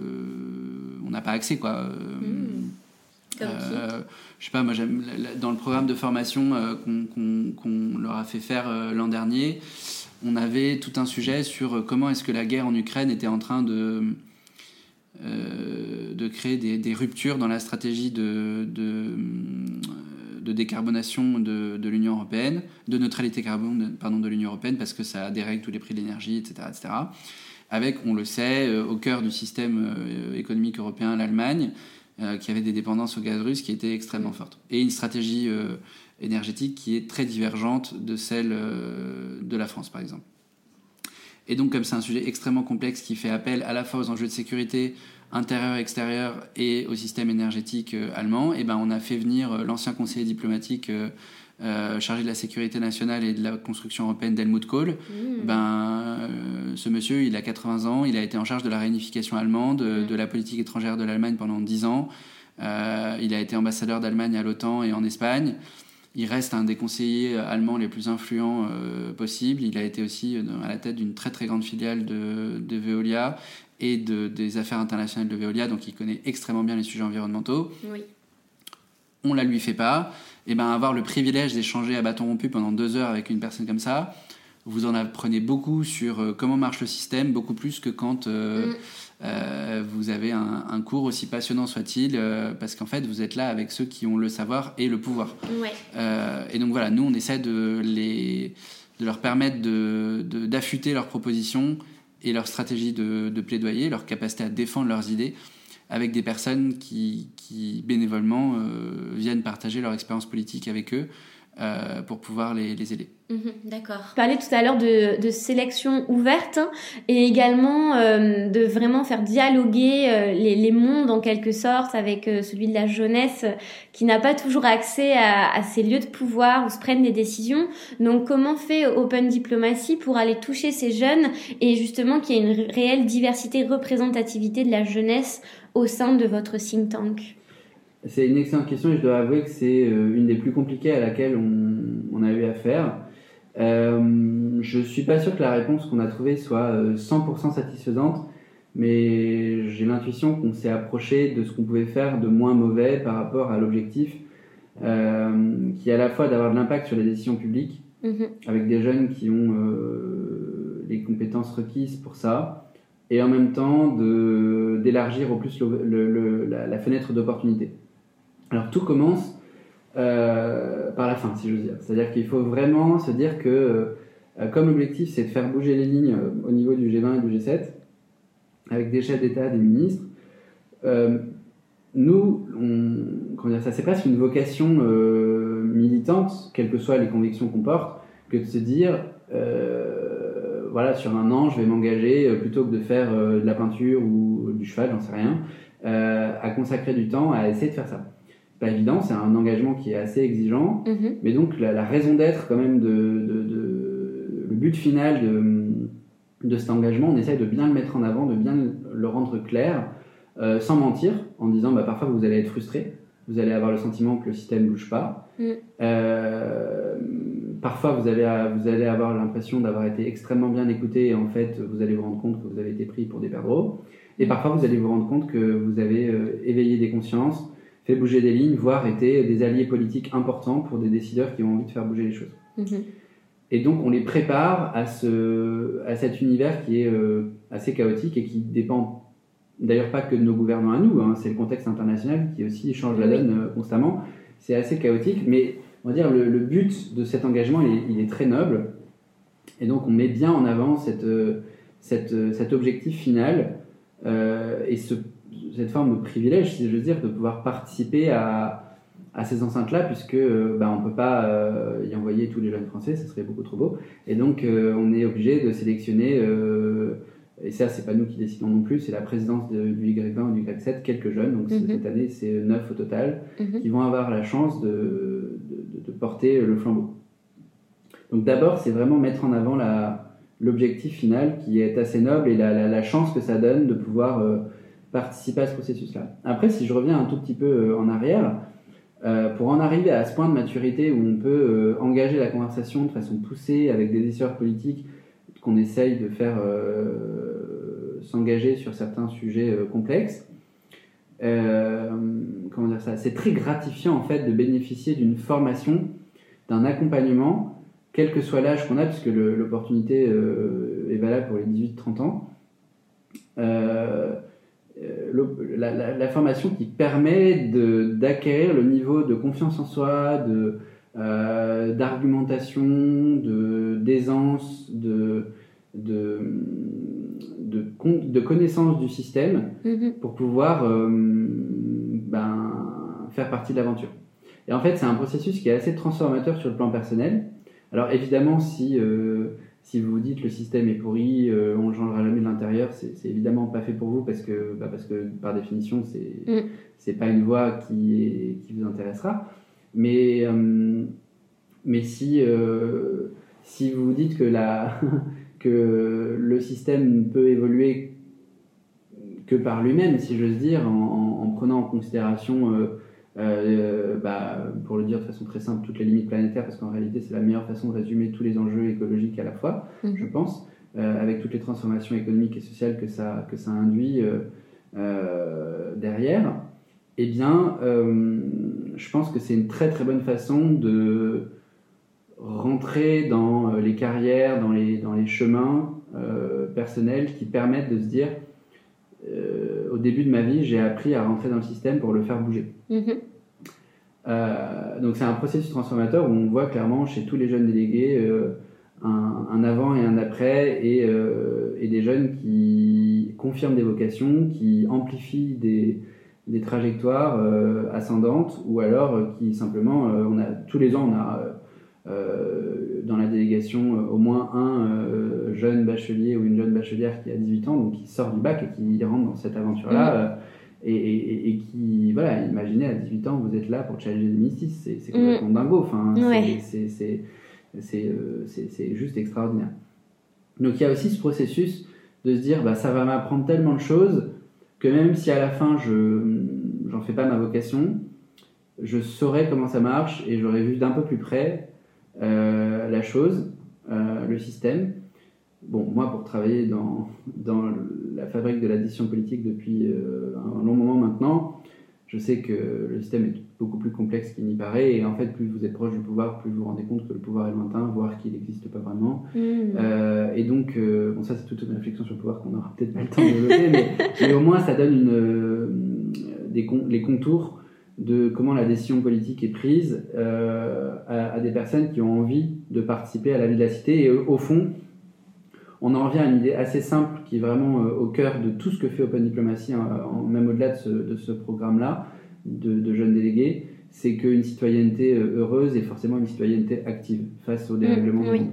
on n'a pas accès. Quoi. Mmh. je sais pas, moi j'aime dans le programme de formation qu'on leur a fait faire l'an dernier, on avait tout un sujet sur comment est-ce que la guerre en Ukraine était en train de, de créer des, ruptures dans la stratégie de, décarbonation de, de l'Union européenne, de neutralité carbone pardon, de l'Union européenne, parce que ça dérègle tous les prix de l'énergie, etc., etc. Avec, on le sait, euh, au cœur du système euh, économique européen, l'Allemagne, euh, qui avait des dépendances au gaz russe qui étaient extrêmement fortes. Et une stratégie énergétique qui est très divergente de celle de la France, par exemple. Et donc, comme c'est un sujet extrêmement complexe qui fait appel à la fois aux enjeux de sécurité, intérieur, extérieur et au système énergétique euh, allemand, et ben on a fait venir euh, l'ancien conseiller diplomatique euh, chargé de la sécurité nationale et de la construction européenne d'Helmut Kohl. Mmh. Ben, ce monsieur, il a 80 ans, il a été en charge de la réunification allemande, mmh. de la politique étrangère de l'Allemagne pendant 10 ans. il a été ambassadeur d'Allemagne à l'OTAN et en Espagne. Il reste un des conseillers allemands les plus influents possibles. Il a été aussi à la tête d'une très très grande filiale de, de Veolia et de, des affaires internationales de Veolia, donc il connaît extrêmement bien les sujets environnementaux. Oui. On la lui fait pas. Et ben avoir le privilège d'échanger à bâton rompu pendant deux heures avec une personne comme ça, vous en apprenez beaucoup sur euh, comment marche le système, beaucoup plus que quand euh, mm. Euh, vous avez un, cours aussi passionnant soit-il, parce qu'en fait vous êtes là avec ceux qui ont le savoir et le pouvoir. Ouais. et donc voilà, nous on essaie de les de leur permettre d'affûter de, leurs propositions et leur stratégie de, plaidoyer, leur capacité à défendre leurs idées avec des personnes qui, qui bénévolement euh, viennent partager leur expérience politique avec eux euh, pour pouvoir les, les aider. Mhm, d'accord. Tu parlais tout à l'heure de, de, sélection ouverte et également euh, de vraiment faire dialoguer euh, les, les, mondes en quelque sorte avec euh, celui de la jeunesse qui n'a pas toujours accès à, à, ces lieux de pouvoir où se prennent des décisions. Donc comment fait Open Diplomacy pour aller toucher ces jeunes et justement qu'il y ait une réelle diversité, représentativité de la jeunesse au sein de votre think tank? C'est une excellente question et je dois avouer que c'est euh, une des plus compliquées à laquelle on, a eu affaire. Euh, je suis pas sûr que la réponse qu'on a trouvée soit 100% euh, satisfaisante, mais j'ai l'intuition qu'on s'est approché de ce qu'on pouvait faire de moins mauvais par rapport à l'objectif, euh, qui est à la fois d'avoir de l'impact sur les décisions publiques, mhm. avec des jeunes qui ont les compétences requises pour ça, et en même temps d'élargir au plus la, fenêtre d'opportunité. Alors tout commence euh, par la fin, si veux dire. C'est-à-dire qu'il faut vraiment se dire que, euh, comme l'objectif c'est de faire bouger les lignes euh, au niveau du G20 et du G7, avec des chefs d'État, des ministres, nous, on, comment dire ça, c'est presque une vocation militante, quelles que soient les convictions qu'on porte, que de se dire voilà, sur un an, je vais m'engager, plutôt que de faire de la peinture ou du cheval, j'en sais rien, à consacrer du temps à essayer de faire ça pas évident, c'est un engagement qui est assez exigeant, mhm. mais donc la, raison d'être quand même de, le but final de, de, cet engagement, on essaye de bien le mettre en avant, de bien le rendre clair, euh, sans mentir, en disant bah, parfois vous allez être frustré, vous allez avoir le sentiment que le système ne bouge pas, mm. euh, parfois vous allez, vous allez avoir l'impression d'avoir été extrêmement bien écouté et en fait vous allez vous rendre compte que vous avez été pris pour des perdreaux, et parfois vous allez vous rendre compte que vous avez euh, éveillé des consciences, fait bouger des lignes, voire été des alliés politiques importants pour des décideurs qui ont envie de faire bouger les choses. Mhm. Et donc on les prépare à, ce, à cet univers qui est euh, assez chaotique et qui dépend d'ailleurs pas que de nos gouvernants à nous, hein. c'est le contexte international qui aussi change la donne euh, constamment. C'est assez chaotique, mais on va dire le, le but de cet engagement il est, très noble. Et donc on met bien en avant cette, euh, cette, cet objectif final et ce cette forme de privilège, si je veux dire, de pouvoir participer à, à ces enceintes-là, puisque euh, bah, on ne peut pas euh, y envoyer tous les jeunes français, ce serait beaucoup trop beau. Et donc, euh, on est obligé de sélectionner, et ça, c'est pas nous qui décidons non plus, c'est la présidence du Y20 ou du Y7, quelques jeunes. Donc, mhm. cette année, c'est neuf au total, mhm. qui vont avoir la chance de, de, de porter le flambeau. Donc, d'abord, c'est vraiment mettre en avant l'objectif final qui est assez noble et la, la, la, chance que ça donne de pouvoir participer à ce processus-là. Après, si je reviens un tout petit peu euh, en arrière, euh, pour en arriver à ce point de maturité où on peut euh, engager la conversation de façon poussée avec des décideurs politiques, qu'on essaye de faire s'engager sur certains sujets complexes, comment dire ça C'est très gratifiant en fait de bénéficier d'une formation, d'un accompagnement, quel que soit l'âge qu'on a, puisque l'opportunité est valable pour les 18-30 ans. Euh, la, formation qui permet d'acquérir le niveau de confiance en soi, de, euh, d'argumentation, de, d'aisance, de, de, de, de, connaissance du système mm-hmm. pour pouvoir euh, ben, faire partie de l'aventure. Et en fait, c'est un processus qui est assez transformateur sur le plan personnel. Alors évidemment, si si vous vous dites le système est pourri, euh, on ne changera jamais de l'intérieur, c'est évidemment pas fait pour vous parce que, bah, parce que par définition, c'est n'est mm. pas une voie qui, qui vous intéressera. Mais, euh, mais si, euh, si vous vous dites que, la, (laughs) que le système peut évoluer que par lui-même, si j'ose dire, en, en, prenant en considération euh, bah, pour le dire de façon très simple, toutes les limites planétaires, parce qu'en réalité, c'est la meilleure façon de résumer tous les enjeux écologiques à la fois, mhm. je pense, euh, avec toutes les transformations économiques et sociales que ça, que ça induit euh, derrière. Eh bien, je pense que c'est une très très bonne façon de rentrer dans les carrières, dans les, dans les chemins personnels qui permettent de se dire au début de ma vie, j'ai appris à rentrer dans le système pour le faire bouger. Mhm. Euh, donc c'est un processus transformateur où on voit clairement chez tous les jeunes délégués euh, un, avant et un après et, euh, et, des jeunes qui confirment des vocations, qui amplifient des, des trajectoires ascendantes ou alors qui simplement, on a, tous les ans on a dans la délégation au moins un jeune bachelier ou une jeune bachelière qui a 18 ans, donc qui sort du bac et qui rentre dans cette aventure-là. Mmh et, et, qui, voilà, imaginez à 18 ans, vous êtes là pour challenger 2006, c'est complètement mm. dingo, enfin, c'est euh, c'est juste extraordinaire. Donc il y a aussi ce processus de se dire, bah, ça va m'apprendre tellement de choses que même si à la fin je j'en fais pas ma vocation, je saurais comment ça marche et j'aurais vu d'un peu plus près euh, la chose, euh, le système. Bon, moi, pour travailler dans, dans la fabrique de l'addition politique depuis euh, un long moment maintenant, je sais que le système est beaucoup plus complexe qu'il n'y paraît, et en fait, plus vous êtes proche du pouvoir, plus vous vous rendez compte que le pouvoir est lointain, voire qu'il n'existe pas vraiment. Mm. Euh, et donc, euh, bon, ça, c'est toute une réflexion sur le pouvoir qu'on n'aura peut-être pas le temps de développer, mais, mais au moins, ça donne une, euh, des con- les contours de comment la décision politique est prise euh, à, à des personnes qui ont envie de participer à la vie de la cité. Et au fond, on en revient à une idée assez simple qui est vraiment euh, au cœur de tout ce que fait Open Diplomacy, hein, en- même au-delà de ce, de ce programme-là de, de jeunes délégués, c'est qu'une citoyenneté euh, heureuse est forcément une citoyenneté active face au dérèglement du oui. monde.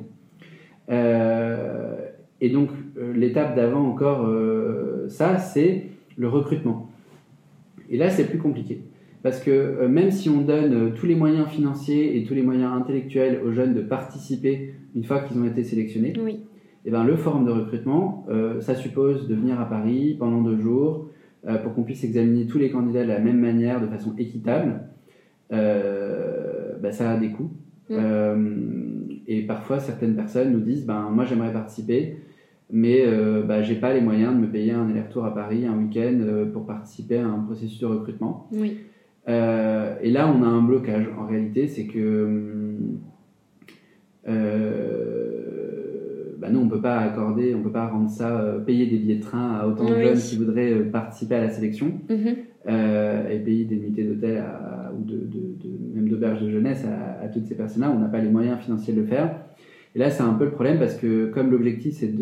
Euh, et donc, l'étape d'avant encore, ça, c'est le recrutement. Et là, c'est plus compliqué. Parce que euh, même si on donne euh, tous les moyens financiers et tous les moyens intellectuels aux jeunes de participer une fois qu'ils ont été sélectionnés, Oui. eh ben, le forum de recrutement, euh, ça suppose de venir à Paris pendant deux jours pour qu'on puisse examiner tous les candidats de la même manière, de façon équitable. Ben, ça a des coûts. Mm. Et parfois, certaines personnes nous disent ben, Moi, j'aimerais participer, mais euh, ben, j'ai pas les moyens de me payer un aller-retour à Paris un week-end euh, pour participer à un processus de recrutement. Oui. Euh, et là, on a un blocage. En réalité, c'est que euh, bah nous, on peut pas accorder, on peut pas rendre ça, euh, payer des billets de train à autant de Oui. jeunes qui voudraient euh, participer à la sélection Mhm. et payer des nuitées d'hôtel ou de, de- de- même d'auberge de jeunesse à, à toutes ces personnes-là. On n'a pas les moyens financiers de le faire. Et là, c'est un peu le problème parce que comme l'objectif, c'est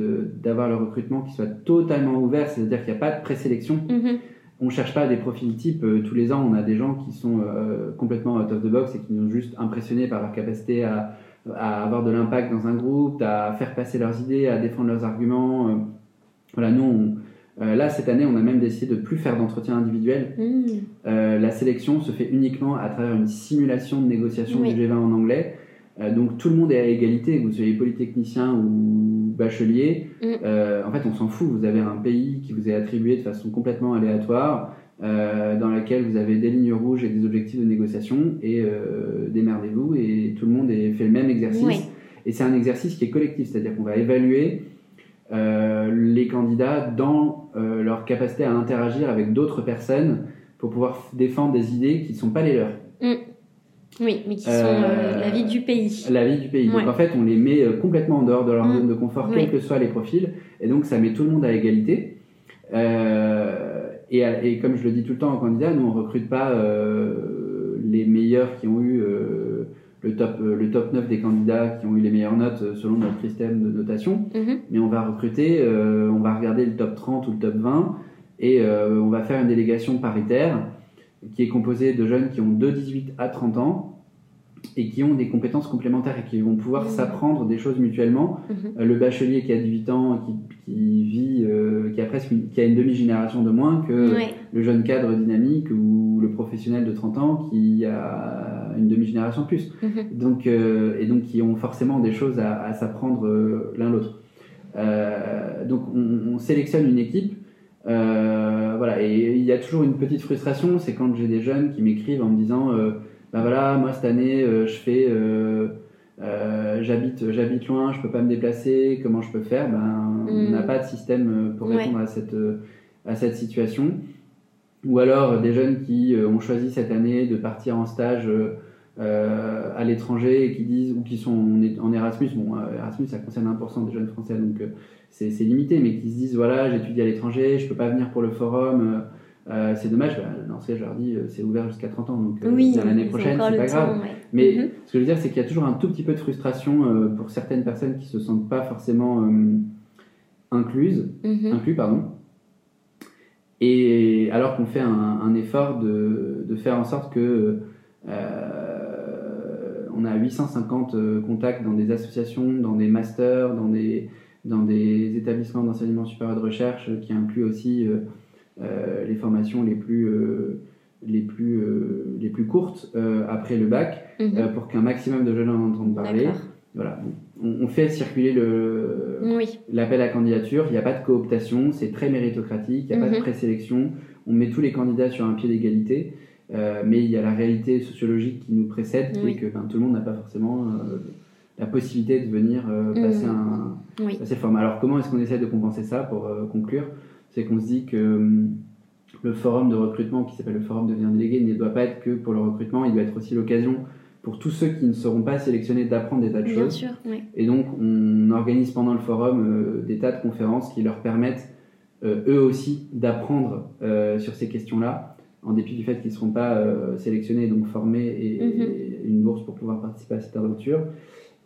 d'avoir le recrutement qui soit totalement ouvert, c'est-à-dire qu'il n'y a pas de présélection, Mhm. On cherche pas des profils types. Euh, tous les ans, on a des gens qui sont euh, complètement out of the box et qui nous ont juste impressionnés par leur capacité à, à avoir de l'impact dans un groupe, à faire passer leurs idées, à défendre leurs arguments. Euh, voilà, nous, on- là, cette année, on a même décidé de plus faire d'entretien individuel. Mm. Euh, la sélection se fait uniquement à travers une simulation de négociation Oui. du G20 en anglais. Euh, donc tout le monde est à égalité, que vous soyez polytechnicien ou bachelier. Mm. Euh, en fait, on s'en fout. Vous avez un pays qui vous est attribué de façon complètement aléatoire, euh, dans laquelle vous avez des lignes rouges et des objectifs de négociation, et euh, démerdez-vous, et tout le monde est, fait le même exercice. Oui. Et c'est un exercice qui est collectif, c'est-à-dire qu'on va évaluer euh, les candidats dans leur capacité à interagir avec d'autres personnes pour pouvoir défendre des idées qui ne sont pas les leurs, Oui, mais qui sont Euh, euh, la vie du pays. la vie du pays. Ouais. Donc en fait, on les met euh, complètement en dehors de leur Mm. zone de confort, Oui. quels que soient les profils, et donc ça met tout le monde à égalité. Euh, et, comme je le dis tout le temps aux candidats, nous on recrute pas euh, les meilleurs qui ont eu le, top, le top 9 des candidats qui ont eu les meilleures notes selon notre système de notation. Mhm. mais on va recruter, on va regarder le top 30 ou le top 20 et euh, on va faire une délégation paritaire qui est composée de jeunes qui ont de 18 à 30 ans et qui ont des compétences complémentaires et qui vont pouvoir s'apprendre des choses mutuellement. Mhm. Euh, le bachelier qui a 18 ans, qui, qui vit, euh, qui a presque une, qui a une demi-génération de moins que le jeune cadre dynamique ou le professionnel de 30 ans qui a une demi-génération de plus. Mhm. Donc, euh, et donc qui ont forcément des choses à, à s'apprendre euh, l'un l'autre. Donc on, on sélectionne une équipe. Euh, voilà, et il y a toujours une petite frustration, c'est quand j'ai des jeunes qui m'écrivent en me disant ben voilà, moi cette année euh, je fais euh, j'habite j'habite loin, je peux pas me déplacer, comment je peux faire? Ben on Mm. n'a pas de système pour Ouais. répondre à cette à cette situation. Ou alors des jeunes qui ont choisi cette année de partir en stage euh, à l'étranger et qui disent ou qui sont en, Erasmus. Bon, Erasmus ça concerne 1% des jeunes français donc c'est limité, mais qui se disent voilà, j'étudie à l'étranger, je peux pas venir pour le forum. euh, euh, c'est dommage, bah, dans ce cas, je leur dis euh, c'est ouvert jusqu'à 30 ans, donc euh, Oui, l'année prochaine, c'est pas grave. ouais. Mais Mhm. ce que je veux dire, c'est qu'il y a toujours un tout petit peu de frustration pour certaines personnes qui se sentent pas forcément incluses, Mhm. inclus, pardon. Et alors qu'on fait un, un effort de, de faire en sorte que on a 850 euh, contacts dans des associations, dans des masters, dans des, dans des établissements d'enseignement supérieur de recherche qui incluent aussi euh, euh, les formations les plus, euh, les plus, les plus courtes après le bac Mhm. pour qu'un maximum de jeunes en entendent parler. Voilà. On, on fait circuler le, Oui. l'appel à candidature, il n'y a pas de cooptation, c'est très méritocratique, il n'y a pas de Mhm. présélection, on met tous les candidats sur un pied d'égalité, euh, mais il y a la réalité sociologique qui nous précède, Oui. est que ben, tout le monde n'a pas forcément euh, la possibilité de venir euh, Mhm. passer, un, Oui. passer le format. Alors comment est-ce qu'on essaie de compenser ça pour euh, conclure? C'est qu'on se dit que hum, le forum de recrutement qui s'appelle le forum de délégué ne doit pas être que pour le recrutement, il doit être aussi l'occasion pour tous ceux qui ne seront pas sélectionnés d'apprendre des tas de Bien choses. sûr, oui. Et donc, on organise pendant le forum euh, des tas de conférences qui leur permettent eux aussi d'apprendre sur ces questions-là, en dépit du fait qu'ils ne seront pas euh, sélectionnés, donc formés et, Mhm. et une bourse pour pouvoir participer à cette aventure.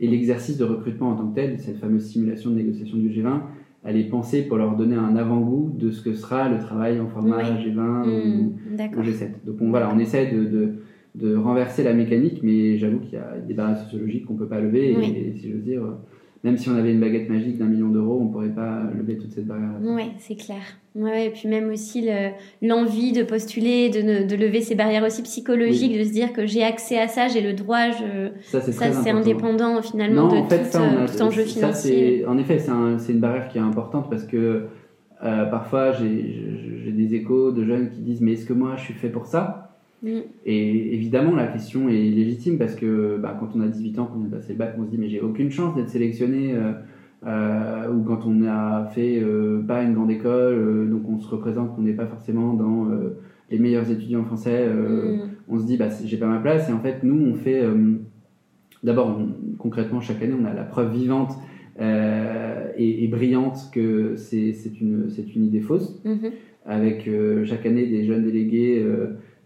Et l'exercice de recrutement en tant que tel, cette fameuse simulation de négociation du G20, elle est pensée pour leur donner un avant-goût de ce que sera le travail en format Ouais. G20 ou, Hmm, ou D'accord. G7. Donc on, voilà, on essaie de, de, de renverser la mécanique, mais j'avoue qu'il y a des barrières sociologiques qu'on ne peut pas lever. Et, Oui. et si j'ose dire, même si on avait une baguette magique d'un million d'euros, on ne pourrait pas lever toute cette barrière. Oui, c'est clair. Ouais, et puis même aussi le- l'envie de postuler, de, ne- de lever ces barrières aussi psychologiques, de se dire que j'ai accès à ça, j'ai le droit, je... Ça, c'est indépendant finalement Non, de en fait, tout, ça, on a- euh, tout enjeu financier. en effet, c'est un- c'est une barrière qui est importante parce que euh, parfois j'ai des échos de jeunes qui disent Mais est-ce que moi je suis fait pour ça? Mm. Et évidemment, la question est légitime parce que bah, quand on a 18 ans, qu'on de passer le bac, on se dit Mais j'ai aucune chance d'être sélectionné. euh, euh, ou quand on a fait euh, pas une grande école, euh, donc on se représente qu'on n'est pas forcément dans euh, les meilleurs étudiants français. Mm. on se dit bah j'ai pas ma place et en fait nous on fait d'abord on- concrètement chaque année on a la preuve vivante et, et brillante que c'est une idée fausse Mhm. avec chaque année des jeunes délégués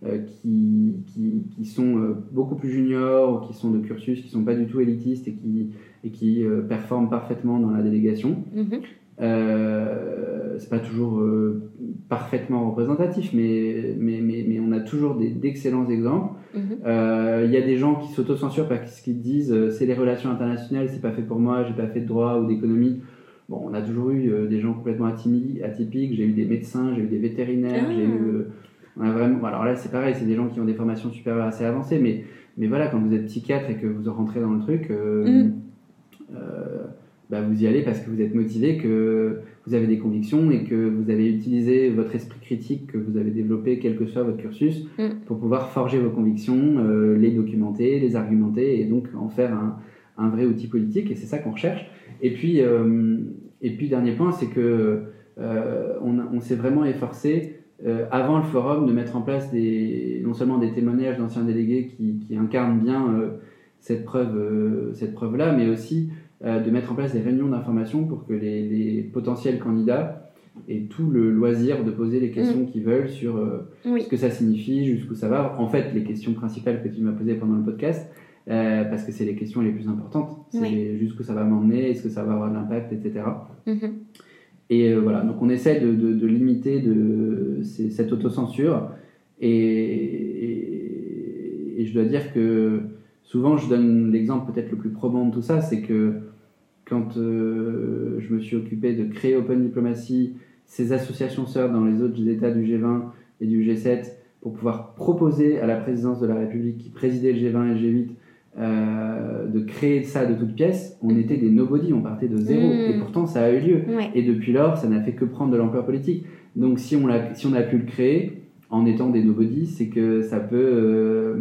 qui, qui, qui sont euh, beaucoup plus juniors, qui sont de cursus, qui sont pas du tout élitistes et qui, et qui euh, performent parfaitement dans la délégation. Mhm. Euh, c'est pas toujours euh, parfaitement représentatif, mais, mais, mais, mais on a toujours d'excellents exemples. Mhm. Euh, Il y a des gens qui s'autocensurent parce qu'ils disent euh, c'est les relations internationales, c'est pas fait pour moi, j'ai pas fait de droit ou d'économie. Bon, on a toujours eu euh, des gens complètement atypiques. J'ai eu des médecins, j'ai eu des vétérinaires, Ah. j'ai eu. On a vraiment. Alors là, c'est pareil, c'est des gens qui ont des formations supérieures assez avancées, mais, mais voilà, quand vous êtes psychiatre et que vous rentrez dans le truc, euh, Mm. euh, bah, vous y allez parce que vous êtes motivé, que vous avez des convictions et que vous avez utilisé votre esprit critique que vous avez développé, quel que soit votre cursus, Mm. pour pouvoir forger vos convictions, euh, les documenter, les argumenter et donc en faire un, un vrai outil politique. Et c'est ça qu'on recherche. Et puis, et puis dernier point, c'est que on, a- on s'est vraiment efforcé euh, avant le forum de mettre en place des, non seulement des témoignages d'anciens délégués qui, qui incarnent bien euh, cette preuve, euh, cette preuve-là, mais aussi de mettre en place des réunions d'information pour que les, les potentiels candidats aient tout le loisir de poser les questions qu'ils veulent sur Oui. ce que ça signifie, jusqu'où ça va. En fait, les questions principales que tu m'as posées pendant le podcast, parce que c'est les questions les plus importantes. C'est Oui. jusqu'où ça va m'emmener, est-ce que ça va avoir de l'impact, etc. Et euh, voilà, donc on essaie de, de- limiter cette autocensure. Et, et- et je dois dire que souvent, je donne l'exemple peut-être le plus probant de tout ça, c'est que quand euh, je me suis occupé de créer Open Diplomacy, ces associations sœurs dans les autres États du G20 et du G7, pour pouvoir proposer à la présidence de la République qui présidait le G20 et le G8 euh, de créer ça de toutes pièces, on était des nobody, on partait de zéro. Mm. Et pourtant, ça a eu lieu. Ouais. Et depuis lors, ça n'a fait que prendre de l'ampleur politique. Donc si on, l'a, si on a pu le créer en étant des nobody, c'est que ça peut, euh,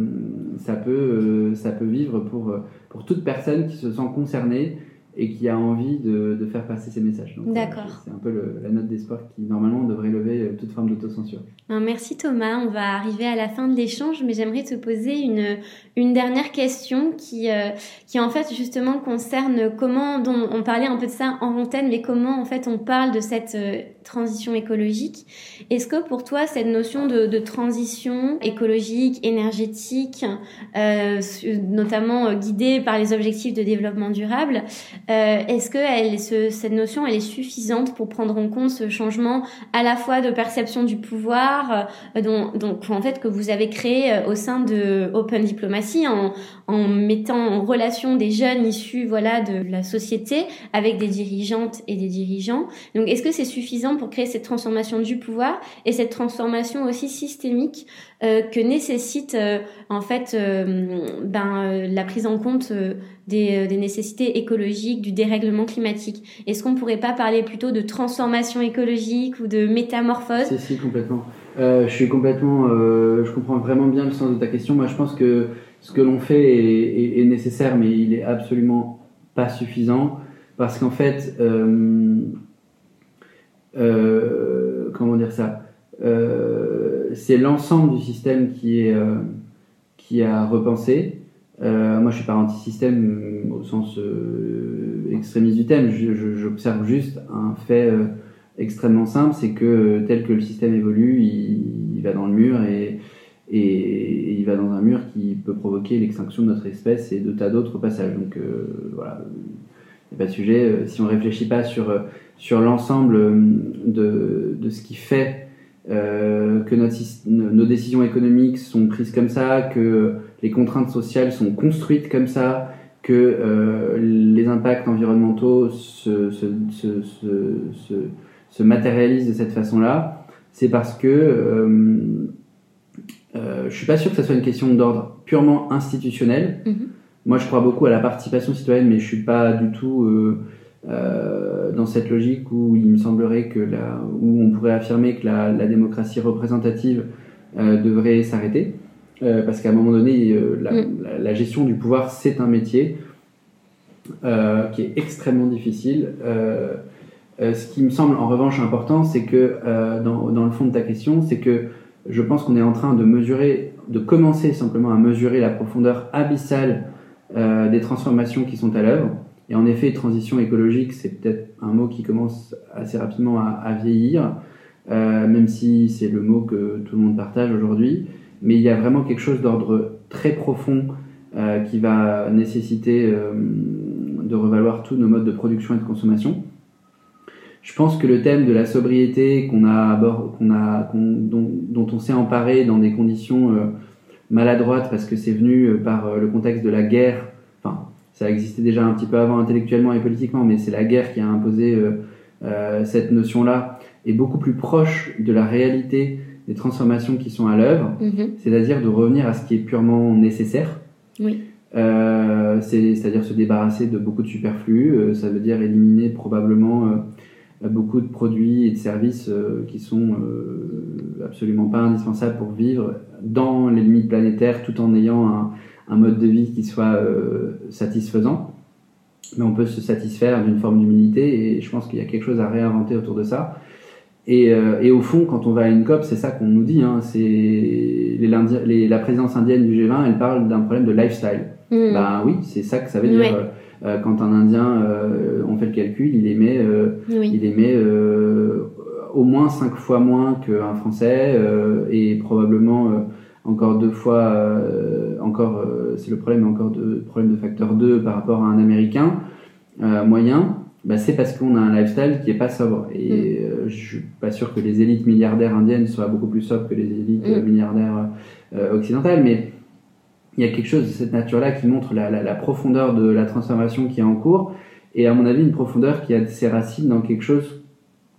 ça peut, euh, ça peut vivre pour, pour toute personne qui se sent concernée et qui a envie de, de faire passer ces messages. D'accord. euh, C'est un peu le- la note d'espoir qui, normalement, devrait lever euh, toute forme d'autocensure. Ben, Merci Thomas, on va arriver à la fin de l'échange, mais j'aimerais te poser une, une dernière question qui, euh, qui en fait justement concerne comment, dont on parlait un peu de ça en antenne, mais comment en fait on parle de cette euh, transition écologique. Est-ce que pour toi cette notion de, de transition écologique, énergétique, euh, notamment guidée par les objectifs de développement durable, euh, est-ce que elle, ce- cette notion elle est suffisante pour prendre en compte ce changement à la fois de perception du pouvoir, euh, dont, donc en fait que vous avez créé euh, au sein de Open Diplomacy en, en mettant en relation des jeunes issus voilà de la société avec des dirigeantes et des dirigeants. Donc est-ce que c'est suffisant pour créer cette transformation du pouvoir et cette transformation aussi systémique euh, que nécessite euh, en fait ben, la prise en compte des, des nécessités écologiques, du dérèglement climatique. Est-ce qu'on pourrait pas parler plutôt de transformation écologique ou de métamorphose? Si, si, complètement. Euh, je suis complètement. euh, je comprends vraiment bien le sens de ta question. Moi, je pense que ce que l'on fait est, nécessaire, mais il est absolument pas suffisant. Parce qu'en fait, euh, euh, comment dire ça? C'est l'ensemble du système qui est qui a repensé. Moi, je suis pas anti-système au sens extrémiste du thème. J'observe juste un fait extrêmement simple, c'est que tel que le système évolue, il, va dans le mur et, il va dans un mur qui peut provoquer l'extinction de notre espèce et de tas d'autres passages. Donc voilà, il n'y a pas de sujet. Si on réfléchit pas sur, sur l'ensemble de, de, ce qui fait euh, que nos décisions économiques sont prises comme ça, que les contraintes sociales sont construites comme ça, que euh, les impacts environnementaux se, se, se, se, matérialisent de cette façon-là, c'est parce que euh, euh, je suis pas sûr que ce soit une question d'ordre purement institutionnel. Mm-hmm. Moi, je crois beaucoup à la participation citoyenne, mais je suis pas du tout euh, dans cette logique où il me semblerait que la, où on pourrait affirmer que la, la démocratie représentative euh, devrait s'arrêter, euh, parce qu'à un moment donné, mm. la, la, gestion du pouvoir c'est un métier qui est extrêmement difficile. ce qui me semble en revanche important, c'est que dans, dans, le fond de ta question, c'est que je pense qu'on est en train de mesurer, de commencer simplement à mesurer la profondeur abyssale des transformations qui sont à l'œuvre. Et en effet, transition écologique, c'est peut-être un mot qui commence assez rapidement à, vieillir, euh, même si c'est le mot que tout le monde partage aujourd'hui. Mais il y a vraiment quelque chose d'ordre très profond euh, qui va nécessiter euh, de revaloir tous nos modes de production et de consommation. Je pense que le thème de la sobriété qu'on a, dont, on s'est emparé dans des conditions maladroites parce que c'est venu par le contexte de la guerre ça existait déjà un petit peu avant intellectuellement et politiquement, mais c'est la guerre qui a imposé euh, euh, cette notion-là, est beaucoup plus proche de la réalité des transformations qui sont à l'œuvre, mhm. c'est-à-dire de revenir à ce qui est purement nécessaire. Oui. Euh, c'est-à-dire se débarrasser de beaucoup de superflus, ça veut dire éliminer probablement beaucoup de produits et de services qui sont absolument pas indispensables pour vivre dans les limites planétaires tout en ayant un, un mode de vie qui soit euh, satisfaisant. Mais on peut se satisfaire d'une forme d'humilité et je pense qu'il y a quelque chose à réinventer autour de ça. Et, euh, et, au fond, quand on va à une COP, c'est ça qu'on nous dit. Hein, c'est les, la présidence indienne du G20, elle parle d'un problème de lifestyle. Mm. Ben oui, c'est ça que ça veut dire. Euh, quand un Indien, on fait le calcul, il émet, il émet au moins 5 fois moins qu'un Français et probablement encore deux fois, euh, encore, euh, c'est le problème, encore de problème de facteur 2 par rapport à un Américain euh, moyen, bah, c'est parce qu'on a un lifestyle qui est pas sobre. Et mm. je suis pas sûr que les élites milliardaires indiennes soient beaucoup plus sobres que les élites mm. milliardaires occidentales, mais il y a quelque chose de cette nature-là qui montre la, la, profondeur de la transformation qui est en cours, et à mon avis une profondeur qui a ses racines dans quelque chose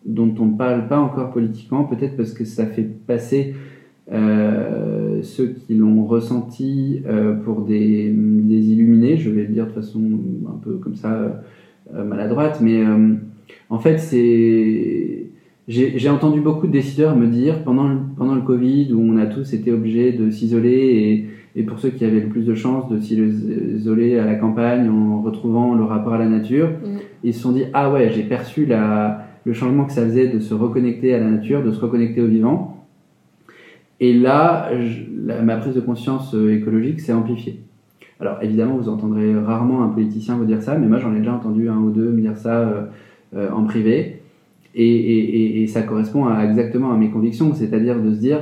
dont on ne parle pas encore politiquement, peut-être parce que ça fait passer euh, ceux qui l'ont ressenti euh, pour des, des, illuminés, je vais le dire de façon un peu comme ça euh, maladroite, mais en fait c'est j'ai entendu beaucoup de décideurs me dire pendant le, pendant le Covid où on a tous été obligés de s'isoler et, et, pour ceux qui avaient le plus de chance de s'isoler à la campagne en retrouvant le rapport à la nature, mm. ils se sont dit ah ouais j'ai perçu la, le changement que ça faisait de se reconnecter à la nature, de se reconnecter au vivant. Et là, ma prise de conscience euh, écologique s'est amplifiée. Alors évidemment, vous entendrez rarement un politicien vous dire ça, mais moi j'en ai déjà entendu un ou deux me dire ça euh, euh, en privé. Et, ça correspond exactement à mes convictions, c'est-à-dire de se dire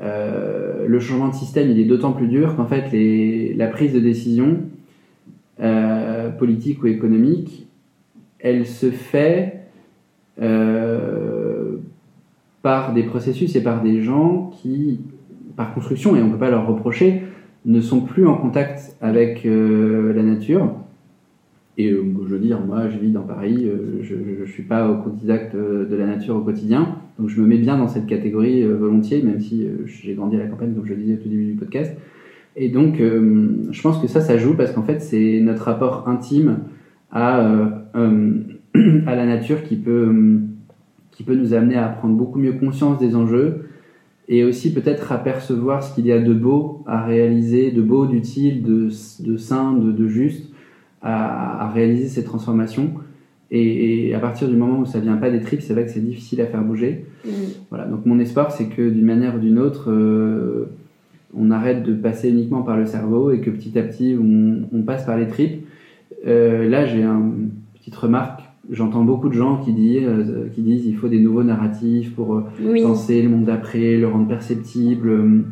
le changement de système, il est d'autant plus dur qu'en fait la prise de décision politique ou économique, elle se fait par des processus et par des gens qui, par construction, et on ne peut pas leur reprocher, ne sont plus en contact avec euh, la nature. Et euh, je veux dire, moi, je vis dans Paris, euh, je ne suis pas au contact de la nature au quotidien, donc je me mets bien dans cette catégorie volontiers, même si j'ai grandi à la campagne, comme je le disais au tout début du podcast. Et donc, je pense que ça, ça joue parce qu'en fait, c'est notre rapport intime à, (clears throat) à la nature qui peut qui peut nous amener à prendre beaucoup mieux conscience des enjeux et aussi peut-être à percevoir ce qu'il y a de beau à réaliser, de beau, d'utile, de, de sain, de, de juste à, à, réaliser ces transformations Et, à partir du moment où ça vient pas des tripes, c'est vrai que c'est difficile à faire bouger. Mm. Voilà. Donc mon espoir, c'est que d'une manière ou d'une autre, euh, on arrête de passer uniquement par le cerveau et que petit à petit, on, on passe par les tripes. Euh, là, j'ai une petite remarque. J'entends beaucoup de gens qui disent, euh, qui disent il faut des nouveaux narratifs pour euh, Oui. penser le monde d'après, le rendre perceptible. Euh,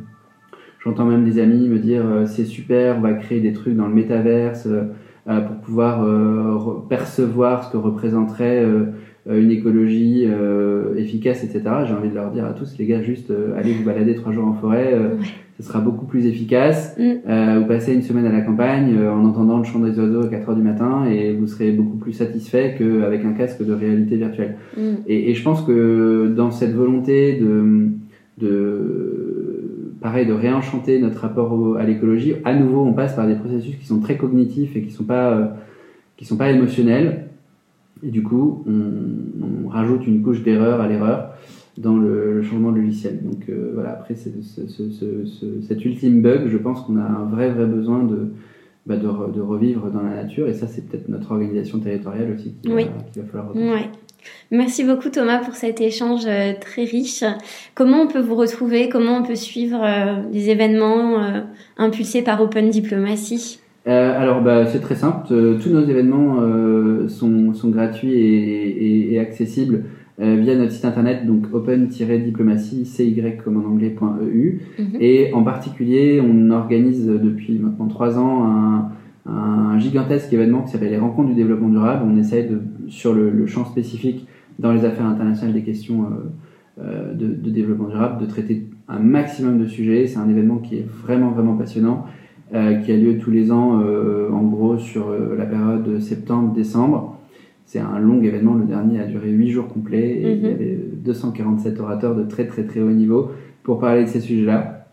J'entends même des amis me dire c'est super, on va créer des trucs dans le métaverse pour pouvoir percevoir ce que représenterait une écologie euh, efficace, etc. J'ai envie de leur dire à tous les gars juste euh, allez vous balader trois jours en forêt, euh, ce sera beaucoup plus efficace. Mm. Euh, vous passez une semaine à la campagne euh, en entendant le chant des oiseaux à 4 heures du matin et vous serez beaucoup plus satisfait qu'avec un casque de réalité virtuelle. Mm. Et, et je pense que dans cette volonté de, de pareil, de réenchanter notre rapport au- à l'écologie, à nouveau, on passe par des processus qui sont très cognitifs et qui sont pas, euh, qui sont pas émotionnels. Et du coup, on, on rajoute une couche d'erreur à l'erreur dans le, le changement de logiciel. Donc euh, voilà, après c'est- ce- ce- ce- ce- cet ultime bug, je pense qu'on a un vrai, vrai besoin de, bah, de, re- de revivre dans la nature. Et ça, c'est peut-être notre organisation territoriale aussi qui, Oui. va, falloir repenser. Ouais. Merci beaucoup Thomas pour cet échange euh, très riche. Comment on peut vous retrouver? Comment on peut suivre euh, les événements euh, impulsés par Open Diplomacy? Euh, alors, bah, c'est très simple. Euh, tous nos événements euh, sont, sont gratuits et, et- et accessibles euh, via notre site internet, donc open-diplomatie, cy comme en anglais, point .eu. Mhm. Et en particulier, on organise depuis maintenant trois ans un, un gigantesque événement qui s'appelle les Rencontres du développement durable. On essaye de, sur le, le champ spécifique dans les affaires internationales des questions euh, euh, de, de développement durable, de traiter un maximum de sujets. C'est un événement qui est vraiment, vraiment passionnant, euh, qui a lieu tous les ans, euh, en gros, sur euh, la période septembre-décembre. C'est un long événement, le dernier a duré huit jours complets et il y Mhm. avait 247 orateurs de très très très haut niveau pour parler de ces sujets-là.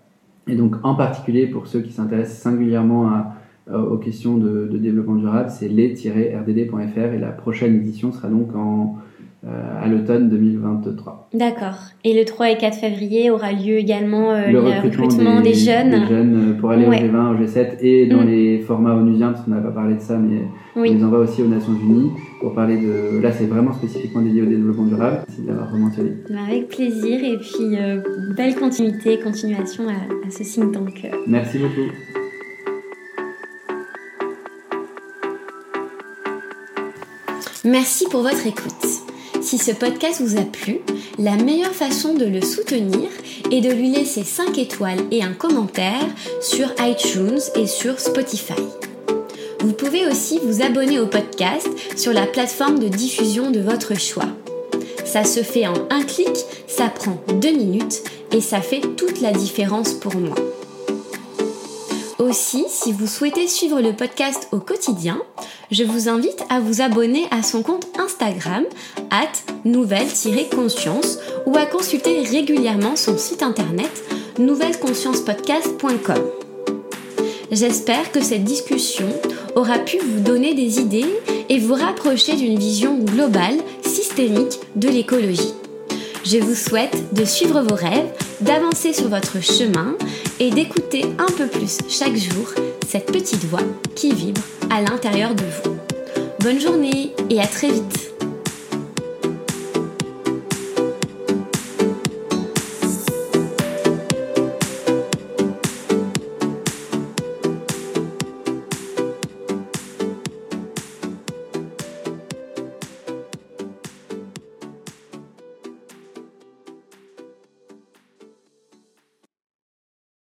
Et donc en particulier pour ceux qui s'intéressent singulièrement à, aux questions de, de développement durable, c'est les-rdd.fr et la prochaine édition sera donc en, à l'automne 2023. D'accord. Et le 3 et 4 février aura lieu également euh, le le recrutement, des, jeunes. des jeunes, euh, pour aller Ouais. au G20, au G7 et dans Mm. les formats onusiens, parce qu'on n'a pas parlé de ça, mais on Oui. les envoie aussi aux Nations Unies pour parler de... Là, c'est vraiment spécifiquement dédié au développement durable. C'est de l'avoir rementionné. Bah, Avec plaisir et puis euh, belle continuité, continuation à, à ce think tank. Merci beaucoup. Merci pour votre écoute. Si ce podcast vous a plu, la meilleure façon de le soutenir est de lui laisser 5 étoiles et un commentaire sur iTunes et sur Spotify. Vous pouvez aussi vous abonner au podcast sur la plateforme de diffusion de votre choix. Ça se fait en un clic, ça prend deux minutes et ça fait toute la différence pour moi. Aussi, si vous souhaitez suivre le podcast au quotidien, je vous invite à vous abonner à son compte Instagram, at nouvelle-conscience, ou à consulter régulièrement son site internet nouvelleconsciencepodcast.com. J'espère que cette discussion aura pu vous donner des idées et vous rapprocher d'une vision globale, systémique de l'écologie. Je vous souhaite de suivre vos rêves, d'avancer sur votre chemin et d'écouter un peu plus chaque jour cette petite voix qui vibre à l'intérieur de vous. Bonne journée et à très vite